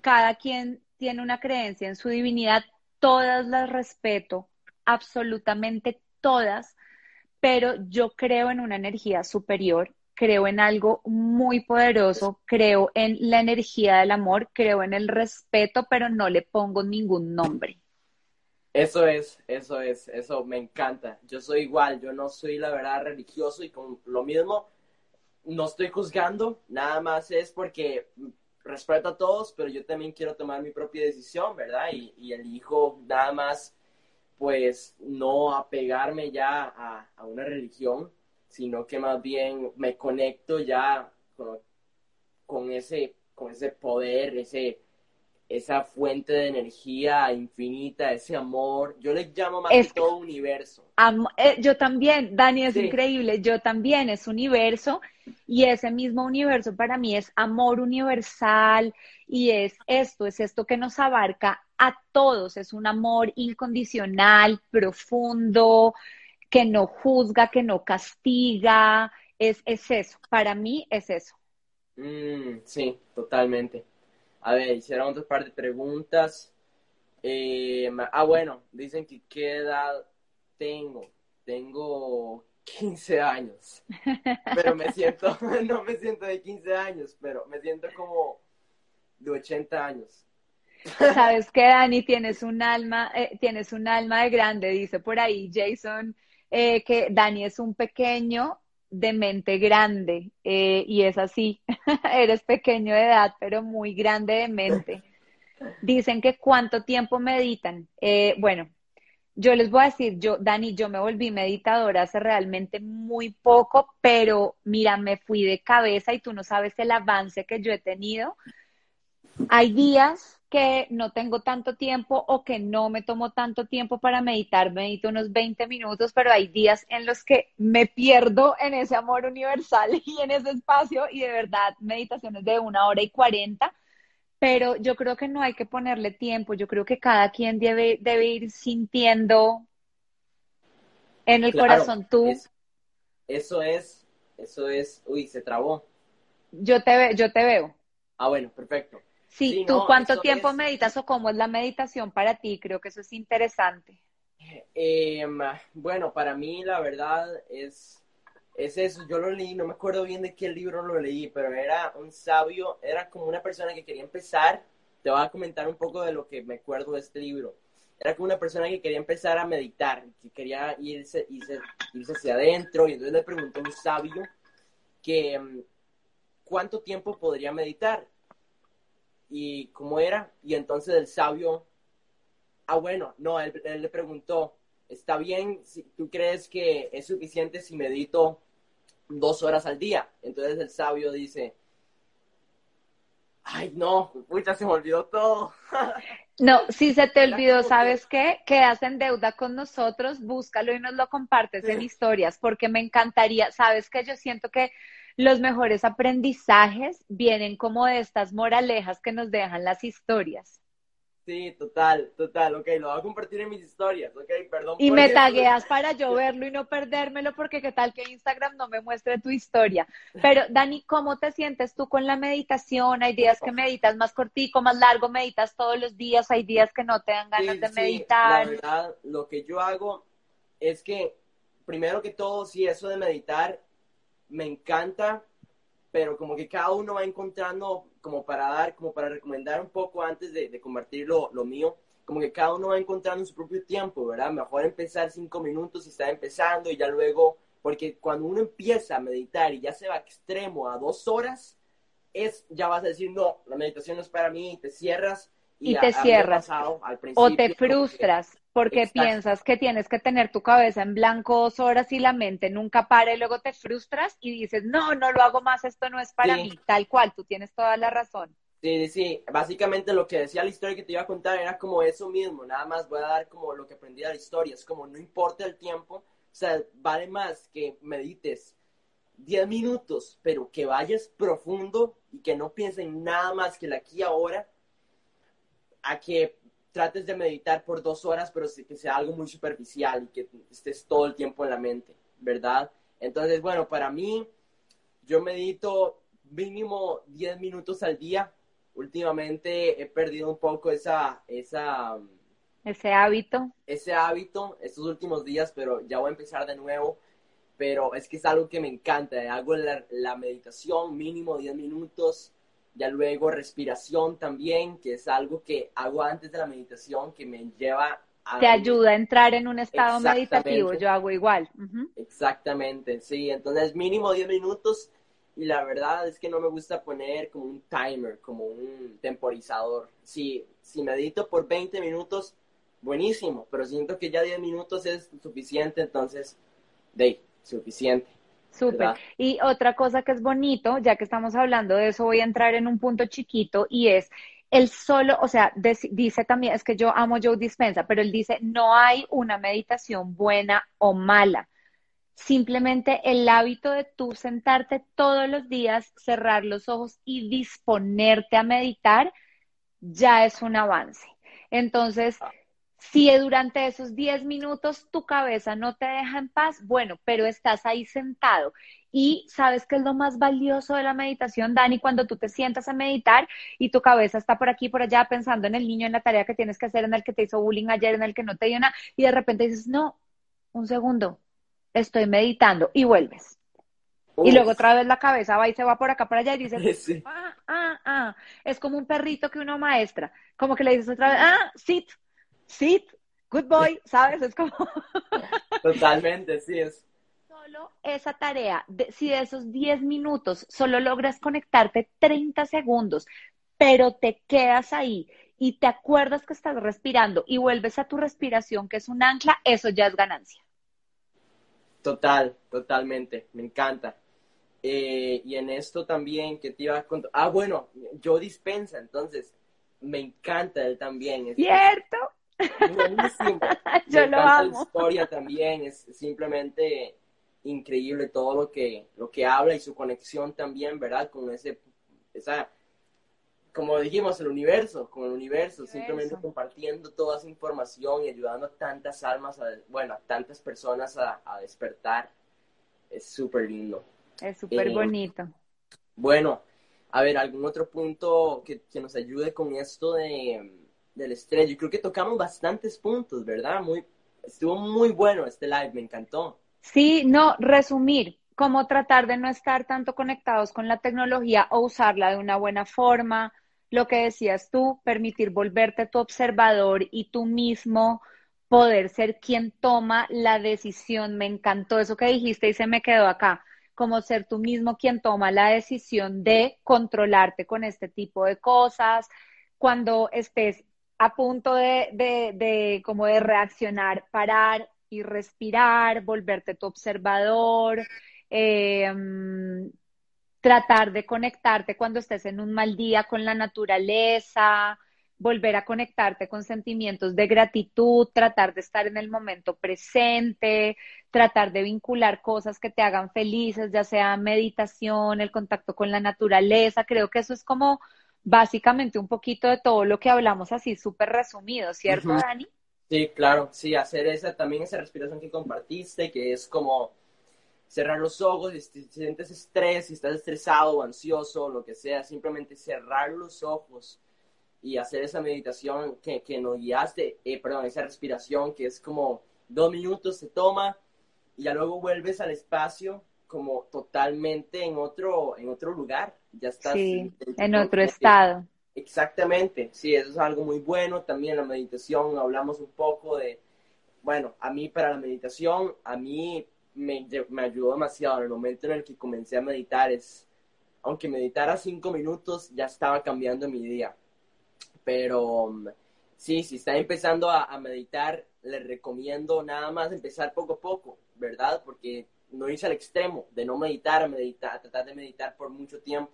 cada quien tiene una creencia en su divinidad, todas las respeto, absolutamente todas, pero yo creo en una energía superior, creo en algo muy poderoso, creo en la energía del amor, creo en el respeto, pero no le pongo ningún nombre. Eso es, eso es, eso me encanta. Yo soy igual, yo no soy la verdad religioso y con lo mismo, no estoy juzgando, nada más es porque respeto a todos, pero yo también quiero tomar mi propia decisión, ¿verdad? Y, y elijo nada más, pues, no apegarme ya a, a, una religión, sino que más bien me conecto ya con, con, ese, con ese poder, ese, esa fuente de energía infinita, ese amor. Yo le llamo más que todo universo. Eh, yo también, Dani, es increíble. Yo también es universo y ese mismo universo para mí es amor universal y es esto, es esto que nos abarca a todos. Es un amor incondicional, profundo, que no juzga, que no castiga. Es, es eso. Para mí es eso. Mm, sí, totalmente. A ver, hicieron otras par de preguntas. Eh, ah, bueno, dicen que qué edad tengo. Tengo 15 años. [laughs] Pero me siento, [laughs] no me siento de 15 años, pero me siento como de 80 años. Sabes que Dani tienes un alma, eh, tienes un alma de grande, dice por ahí Jason, eh, que Dani es un pequeño de mente grande eh, y es así, [laughs] eres pequeño de edad, pero muy grande de mente. Dicen que cuánto tiempo meditan. Eh, bueno, yo les voy a decir, yo, Dani, yo me volví meditadora hace realmente muy poco, pero mira, me fui de cabeza y tú no sabes el avance que yo he tenido. Hay días que no tengo tanto tiempo o que no me tomo tanto tiempo para meditar, medito unos 20 minutos, pero hay días en los que me pierdo en ese amor universal [laughs] y en ese espacio y de verdad meditaciones de una hora y cuarenta, pero yo creo que no hay que ponerle tiempo, yo creo que cada quien debe, debe ir sintiendo en el corazón tú. eso es, eso es, uy, se trabó. Yo te, yo te veo. Ah, bueno, perfecto. Sí, ¿tú cuánto tiempo meditas o cómo es la meditación para ti? Creo que eso es interesante. Em, bueno, para mí la verdad es, es eso. Yo lo leí, no me acuerdo bien de qué libro lo leí, pero era un sabio, era como una persona que quería empezar. Te voy a comentar un poco de lo que me acuerdo de este libro. Era como una persona que quería empezar a meditar, que quería irse, irse, irse hacia adentro, y entonces le preguntó a un sabio que em, cuánto tiempo podría meditar y cómo era. Y entonces el sabio, ah, bueno, no, él, le preguntó, ¿está bien si tú crees que es suficiente si medito dos horas al día? Entonces el sabio dice, ay, no, pucha, se me olvidó todo. [laughs] No, si se te olvidó, ¿sabes qué? Quedas en deuda con nosotros, búscalo y nos lo compartes en historias, porque me encantaría, ¿sabes qué? Yo siento que los mejores aprendizajes vienen como de estas moralejas que nos dejan las historias. Sí, total, total, ok, lo voy a compartir en mis historias, ok, perdón. Y me tagueas para yo [laughs] verlo y no perdérmelo porque qué tal que Instagram no me muestre tu historia. Pero Dani, ¿cómo te sientes tú con la meditación? Hay días que meditas más cortico, más largo, meditas todos los días, hay días que no te dan ganas de meditar. La verdad, lo que yo hago es que, primero que todo, sí, eso de meditar me encanta, pero como que cada uno va encontrando como para dar, como para recomendar un poco antes de, de lo, mío, como que cada uno va encontrando su propio tiempo, ¿verdad? Mejor empezar cinco minutos si está empezando y ya luego porque cuando uno empieza a meditar y ya se va extremo a dos horas, es, ya vas a decir, no, la meditación no es para mí, y te cierras. Y, te cierras. o te frustras porque piensas que tienes que tener tu cabeza en blanco dos horas y la mente nunca para y luego te frustras y dices, no, no lo hago más, esto no es para mí, tal cual, tú tienes toda la razón. Sí, sí, básicamente lo que decía la historia que te iba a contar era como eso mismo, nada más voy a dar como lo que aprendí de la historia, es como no importa el tiempo, o sea, vale más que medites 10 minutos, pero que vayas profundo y que no pienses en nada más que el aquí y ahora, a que trates de meditar por dos horas, pero que sea algo muy superficial y que estés todo el tiempo en la mente, ¿verdad? Entonces, bueno, para mí, yo medito mínimo 10 minutos al día. Últimamente he perdido un poco esa, esa, ese hábito. Ese hábito estos últimos días, pero ya voy a empezar de nuevo. Pero es que es algo que me encanta. Hago la, la meditación mínimo 10 minutos ya luego respiración también, que es algo que hago antes de la meditación, que me lleva a... Te ayuda a entrar en un estado meditativo, yo hago igual. Exactamente, sí, entonces mínimo 10 minutos y la verdad es que no me gusta poner como un timer, como un temporizador. Si, si medito por 20 minutos, buenísimo, pero siento que ya 10 minutos es suficiente, entonces, de suficiente. Súper. Y otra cosa que es bonito, ya que estamos hablando de eso, voy a entrar en un punto chiquito y es el solo, o sea, dice también, es que yo amo Joe Dispensa, pero él dice, no hay una meditación buena o mala. Simplemente el hábito de tú sentarte todos los días, cerrar los ojos y disponerte a meditar, ya es un avance. Entonces, ah. Si durante esos 10 minutos tu cabeza no te deja en paz, bueno, pero estás ahí sentado. Y sabes que es lo más valioso de la meditación, Dani, cuando tú te sientas a meditar y tu cabeza está por aquí, por allá, pensando en el niño, en la tarea que tienes que hacer, en el que te hizo bullying ayer, en el que no te dio nada, y de repente dices, no, un segundo, estoy meditando y vuelves. Y luego otra vez la cabeza va y se va por acá, por allá y dices, [laughs] ah, ah, ah, es como un perrito que uno maestra, como que le dices otra vez, ah, sit, sit, good boy, ¿sabes? Es como... [laughs] Totalmente, sí es. Solo esa tarea, si de esos 10 minutos solo logras conectarte 30 segundos, pero te quedas ahí y te acuerdas que estás respirando y vuelves a tu respiración, que es un ancla, eso ya es ganancia. Total, totalmente, me encanta. Eh, y en esto también que te iba a contar. Ah, bueno, yo dispensa, entonces me encanta él también. ¿Cierto? Buenísimo. [laughs] Yo lo amo. La historia también es simplemente increíble todo lo que, lo que habla y su conexión también, ¿verdad? Con ese, esa, como dijimos, el universo, con el universo, simplemente compartiendo toda esa información y ayudando a tantas almas, a, bueno, a tantas personas a, despertar. Es súper lindo. Es súper eh, bonito. Bueno, a ver, ¿algún otro punto que, que nos ayude con esto de del estrés. Yo creo que tocamos bastantes puntos, ¿verdad? Muy, estuvo muy bueno este live, me encantó. Sí, no, resumir, cómo tratar de no estar tanto conectados con la tecnología o usarla de una buena forma. Lo que decías tú, permitir volverte tu observador y tú mismo poder ser quien toma la decisión. Me encantó eso que dijiste y se me quedó acá, como ser tú mismo quien toma la decisión de controlarte con este tipo de cosas. Cuando estés a punto de, como de reaccionar, parar y respirar, volverte tu observador, em, tratar de conectarte cuando estés en un mal día con la naturaleza, volver a conectarte con sentimientos de gratitud, tratar de estar en el momento presente, tratar de vincular cosas que te hagan felices, ya sea meditación, el contacto con la naturaleza. Creo que eso es como básicamente un poquito de todo lo que hablamos así súper resumido, ¿cierto, Dani? Sí, claro, sí, hacer esa también esa respiración que compartiste, que es como cerrar los ojos, si sientes estrés, si estás estresado o ansioso, lo que sea, simplemente cerrar los ojos y hacer esa meditación que, que nos guiaste, eh, perdón, esa respiración que es como dos minutos se toma y ya luego vuelves al espacio como totalmente en otro, en otro lugar. Ya estás en, otro estado. Exactamente, sí, eso es algo muy bueno. También la meditación, hablamos un poco de, bueno, a mí para la meditación, a mí me, me ayudó demasiado en el momento en el que comencé a meditar. Es, aunque meditara cinco minutos, ya estaba cambiando mi día. Pero sí, si está empezando a, meditar, le recomiendo nada más empezar poco a poco, ¿verdad? Porque no irse al extremo de no meditar meditar, tratar de meditar por mucho tiempo.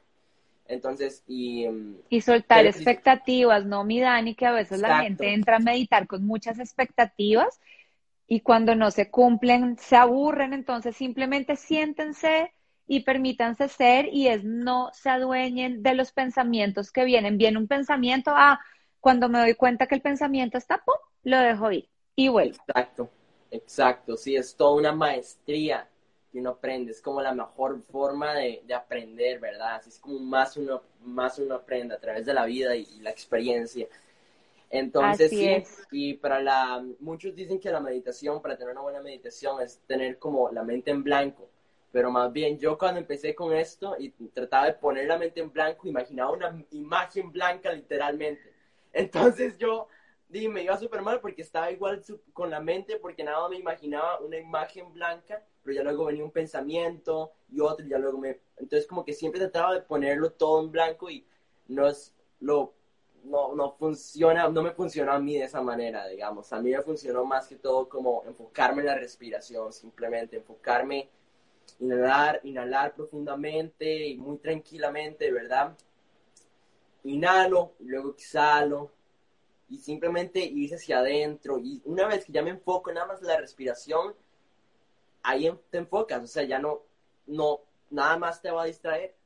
Entonces, y... Um, y soltar expectativas, ¿no, mi Dani? Que a veces la gente entra a meditar con muchas expectativas y cuando no se cumplen, se aburren, entonces simplemente siéntense y permítanse ser y es no se adueñen de los pensamientos que vienen. Viene un pensamiento, ah, cuando me doy cuenta que el pensamiento está, ¡pum!, lo dejo ir y vuelvo. Exacto, exacto, sí, es toda una maestría que uno aprende, es como la mejor forma de, aprender, ¿verdad? Así es como más uno, más uno aprende a través de la vida y la experiencia. Entonces, sí, y para la, muchos dicen que la meditación, para tener una buena meditación, es tener como la mente en blanco. Pero más bien, yo cuando empecé con esto y trataba de poner la mente en blanco, imaginaba una imagen blanca literalmente. Entonces yo dime me iba súper mal porque estaba igual con la mente, porque nada me imaginaba una imagen blanca, pero ya luego venía un pensamiento y otro, y ya luego me... Entonces como que siempre trataba de ponerlo todo en blanco y no es lo no, no funciona, no me funcionó a mí de esa manera, digamos. A mí me funcionó más que todo como enfocarme en la respiración, simplemente enfocarme, inhalar, inhalar profundamente y muy tranquilamente, ¿verdad? Inhalo luego exhalo y simplemente irse hacia adentro. Y una vez que ya me enfoco nada más en la respiración, ahí te enfocas, o sea, ya no, no, nada más te va a distraer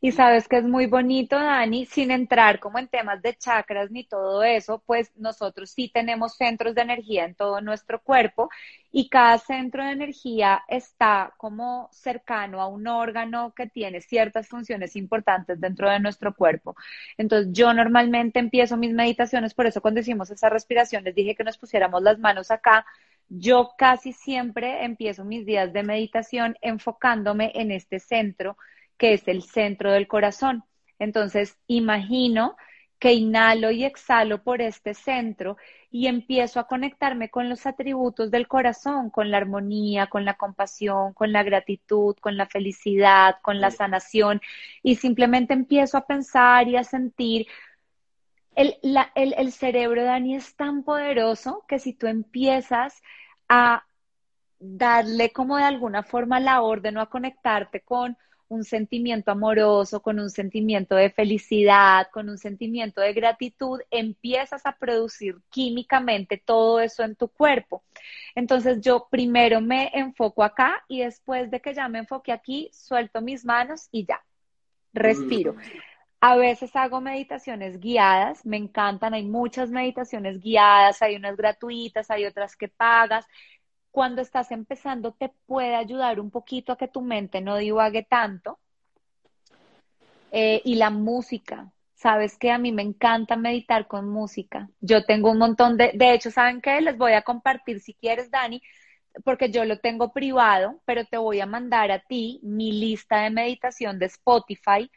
y sabes que es muy bonito, Dani, sin entrar como en temas de chakras ni todo eso, pues nosotros sí tenemos centros de energía en todo nuestro cuerpo y cada centro de energía está como cercano a un órgano que tiene ciertas funciones importantes dentro de nuestro cuerpo. Entonces yo normalmente empiezo mis meditaciones, por eso cuando hicimos esa respiración les dije que nos pusiéramos las manos acá. Yo casi siempre empiezo mis días de meditación enfocándome en este centro que es el centro del corazón. Entonces, imagino que inhalo y exhalo por este centro y empiezo a conectarme con los atributos del corazón, con la armonía, con la compasión, con la gratitud, con la felicidad, con la sanación y simplemente empiezo a pensar y a sentir. El, el, el cerebro, Dani, es tan poderoso que si tú empiezas a darle como de alguna forma la orden o a conectarte con un sentimiento amoroso, con un sentimiento de felicidad, con un sentimiento de gratitud, empiezas a producir químicamente todo eso en tu cuerpo. Entonces yo primero me enfoco acá y después de que ya me enfoque aquí, suelto mis manos y ya, respiro. A veces hago meditaciones guiadas, me encantan, hay muchas meditaciones guiadas, hay unas gratuitas, hay otras que pagas cuando estás empezando te puede ayudar un poquito a que tu mente no divague tanto. Eh, y la música, sabes que a mí me encanta meditar con música. Yo tengo un montón de, de hecho, ¿saben qué? Les voy a compartir si quieres, Dani, porque yo lo tengo privado, pero te voy a mandar a ti mi lista de meditación de Spotify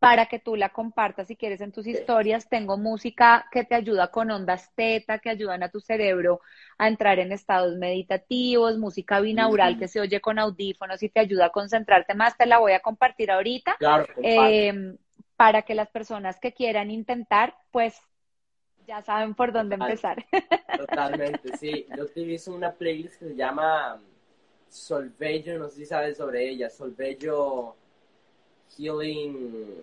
para que tú la compartas si quieres en tus historias. Tengo música que te ayuda con ondas teta, que ayudan a tu cerebro a entrar en estados meditativos, música binaural que se oye con audífonos y te ayuda a concentrarte más. Te la voy a compartir ahorita eh, para que las personas que quieran intentar, pues ya saben por dónde empezar. Totalmente, sí. Yo utilizo una playlist que se llama Solvello, no sé si sabes sobre ella, Solvello Healing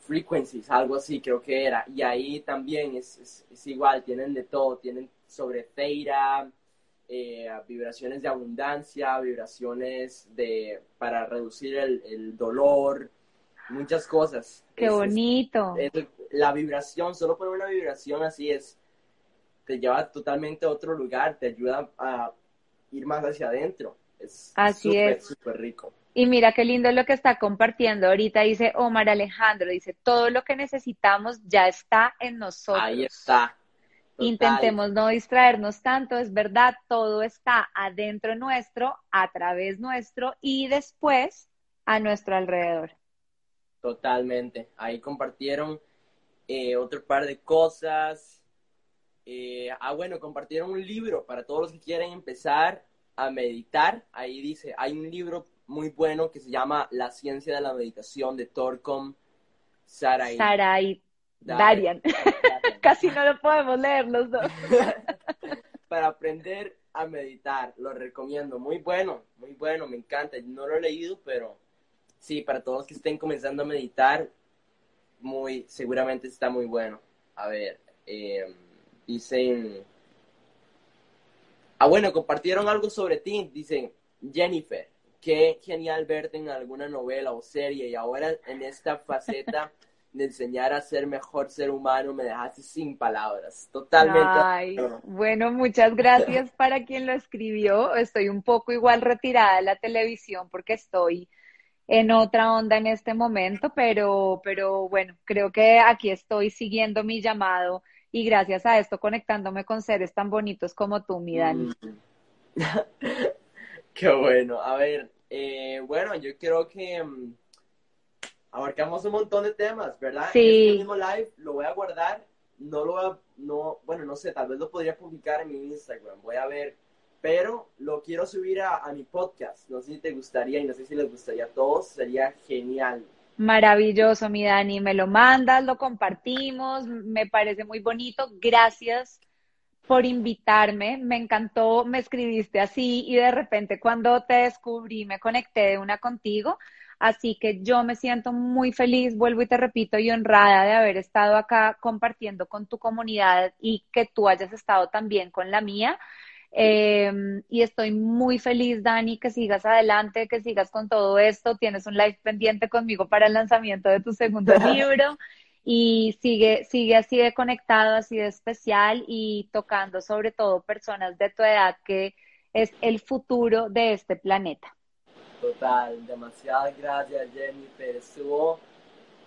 Frequencies, algo así creo que era. Y ahí también es, es, igual, tienen de todo, tienen sobre Feira, eh, vibraciones de abundancia, vibraciones de para reducir el, dolor, muchas cosas. Qué bonito. la vibración, solo por una vibración así es, te lleva totalmente a otro lugar, te ayuda a ir más hacia adentro. Es así es. súper rico. Y mira qué lindo lo que está compartiendo ahorita, dice Omar Alejandro, dice, todo lo que necesitamos ya está en nosotros. Ahí está. Intentemos no distraernos tanto, es verdad, todo está adentro nuestro, a través nuestro y después a nuestro alrededor. Totalmente. Ahí compartieron eh, otro par de cosas. Eh, ah, bueno, compartieron un libro para todos los que quieren empezar a meditar, ahí dice, hay un libro muy bueno que se llama La ciencia de la meditación de Torcom Sarai. Sarai Darian. [laughs] Casi no lo podemos leer los dos. [laughs] Para aprender a meditar, lo recomiendo. Muy bueno, muy bueno, me encanta. No lo he leído, pero sí, para todos que estén comenzando a meditar, muy, seguramente está muy bueno. A ver, eh, dicen... Ah, bueno, compartieron algo sobre ti. Dicen, Jennifer, qué genial verte en alguna novela o serie y ahora en esta faceta [laughs] de enseñar a ser mejor ser humano me dejaste sin palabras. Totalmente. Ay, bueno, muchas gracias [laughs] para quien lo escribió. Estoy un poco igual retirada de la televisión porque estoy en otra onda en este momento, pero, pero bueno, creo que aquí estoy siguiendo mi llamado y gracias a esto conectándome con seres tan bonitos como tú, mi Dani. [laughs] Qué bueno. A ver, eh, bueno, yo creo que mm, abarcamos un montón de temas, ¿verdad? Sí. Este mismo live lo voy a guardar, no lo voy a, no, bueno, no sé, tal vez lo podría publicar en mi Instagram, voy a ver, pero lo quiero subir a, a mi podcast, no sé si te gustaría y no sé si les gustaría a todos, sería genial. Maravilloso, mi Dani, me lo mandas, lo compartimos, me parece muy bonito, gracias por invitarme, me encantó, me escribiste así y de repente cuando te descubrí me conecté de una contigo, así que yo me siento muy feliz, vuelvo y te repito, y honrada de haber estado acá compartiendo con tu comunidad y que tú hayas estado también con la mía. Eh, y estoy muy feliz, Dani, que sigas adelante, que sigas con todo esto. Tienes un live pendiente conmigo para el lanzamiento de tu segundo [laughs] libro y sigue, sigue así de conectado, así de especial y tocando sobre todo personas de tu edad que es el futuro de este planeta. Total, demasiadas gracias Jennifer, estuvo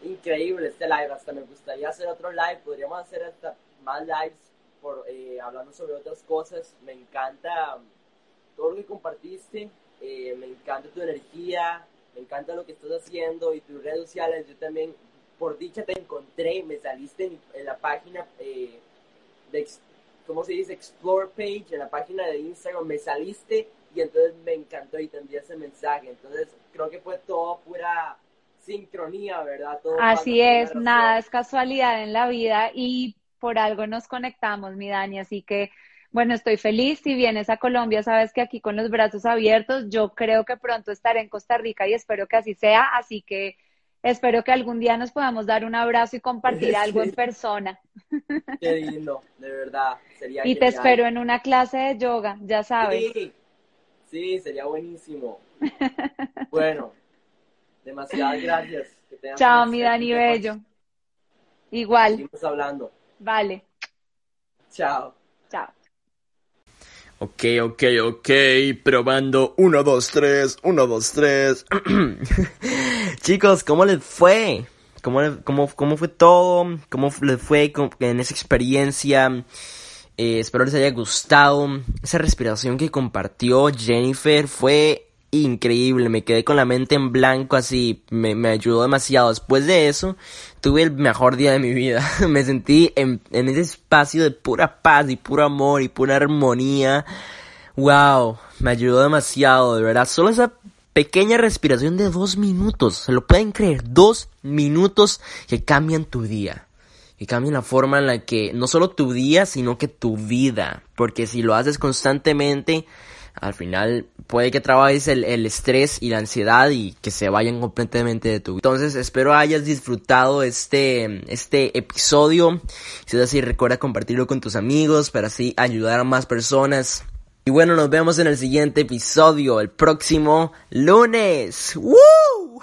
increíble este live, hasta me gustaría hacer otro live, podríamos hacer hasta más lives por, eh, hablando sobre otras cosas, me encanta todo lo que compartiste, eh, me encanta tu energía, me encanta lo que estás haciendo y tus redes sociales, yo también por dicha te encontré, me saliste en, la página eh, de, ¿cómo se dice? Explore page, en la página de Instagram, me saliste y entonces me encantó y te envié ese mensaje. Entonces creo que fue todo pura sincronía, ¿verdad? Todo Así es, nada es casualidad en la vida y por algo nos conectamos, mi Dani, así que bueno, estoy feliz. Si vienes a Colombia, sabes que aquí con los brazos abiertos, yo creo que pronto estaré en Costa Rica y espero que así sea. Así que Espero que algún día nos podamos dar un abrazo y compartir [laughs] algo en persona. Qué lindo, de verdad. Sería y te espero en una clase de yoga, ya sabes. Sí, sí sería buenísimo. [laughs] bueno, demasiadas gracias. Chao, mi Dani Bello. Igual. Seguimos hablando. Vale. Chao. Chao. Ok, ok, ok, probando 1, 2, 3, 1, 2, 3. Chicos, ¿cómo les fue? ¿Cómo, cómo, cómo fue todo? ¿Cómo les fue en esa experiencia? Eh, espero les haya gustado. Esa respiración que compartió Jennifer fue increíble. Me quedé con la mente en blanco así. Me, me ayudó demasiado. Después de eso, tuve el mejor día de mi vida. [laughs] me sentí en, en ese espacio de pura paz y puro amor y pura armonía. Wow, me ayudó demasiado, de verdad. Solo esa pequeña respiración de dos minutos, se lo pueden creer, dos minutos que cambian tu día. Que cambian la forma en la que, no solo tu día, sino que tu vida. Porque si lo haces constantemente, al final puede que trabajes el, el, estrés y la ansiedad y que se vayan completamente de tu vida. Entonces espero hayas disfrutado este, este episodio. Si es así, recuerda compartirlo con tus amigos para así ayudar a más personas. Y bueno, nos vemos en el siguiente episodio, el próximo lunes. ¡Woo!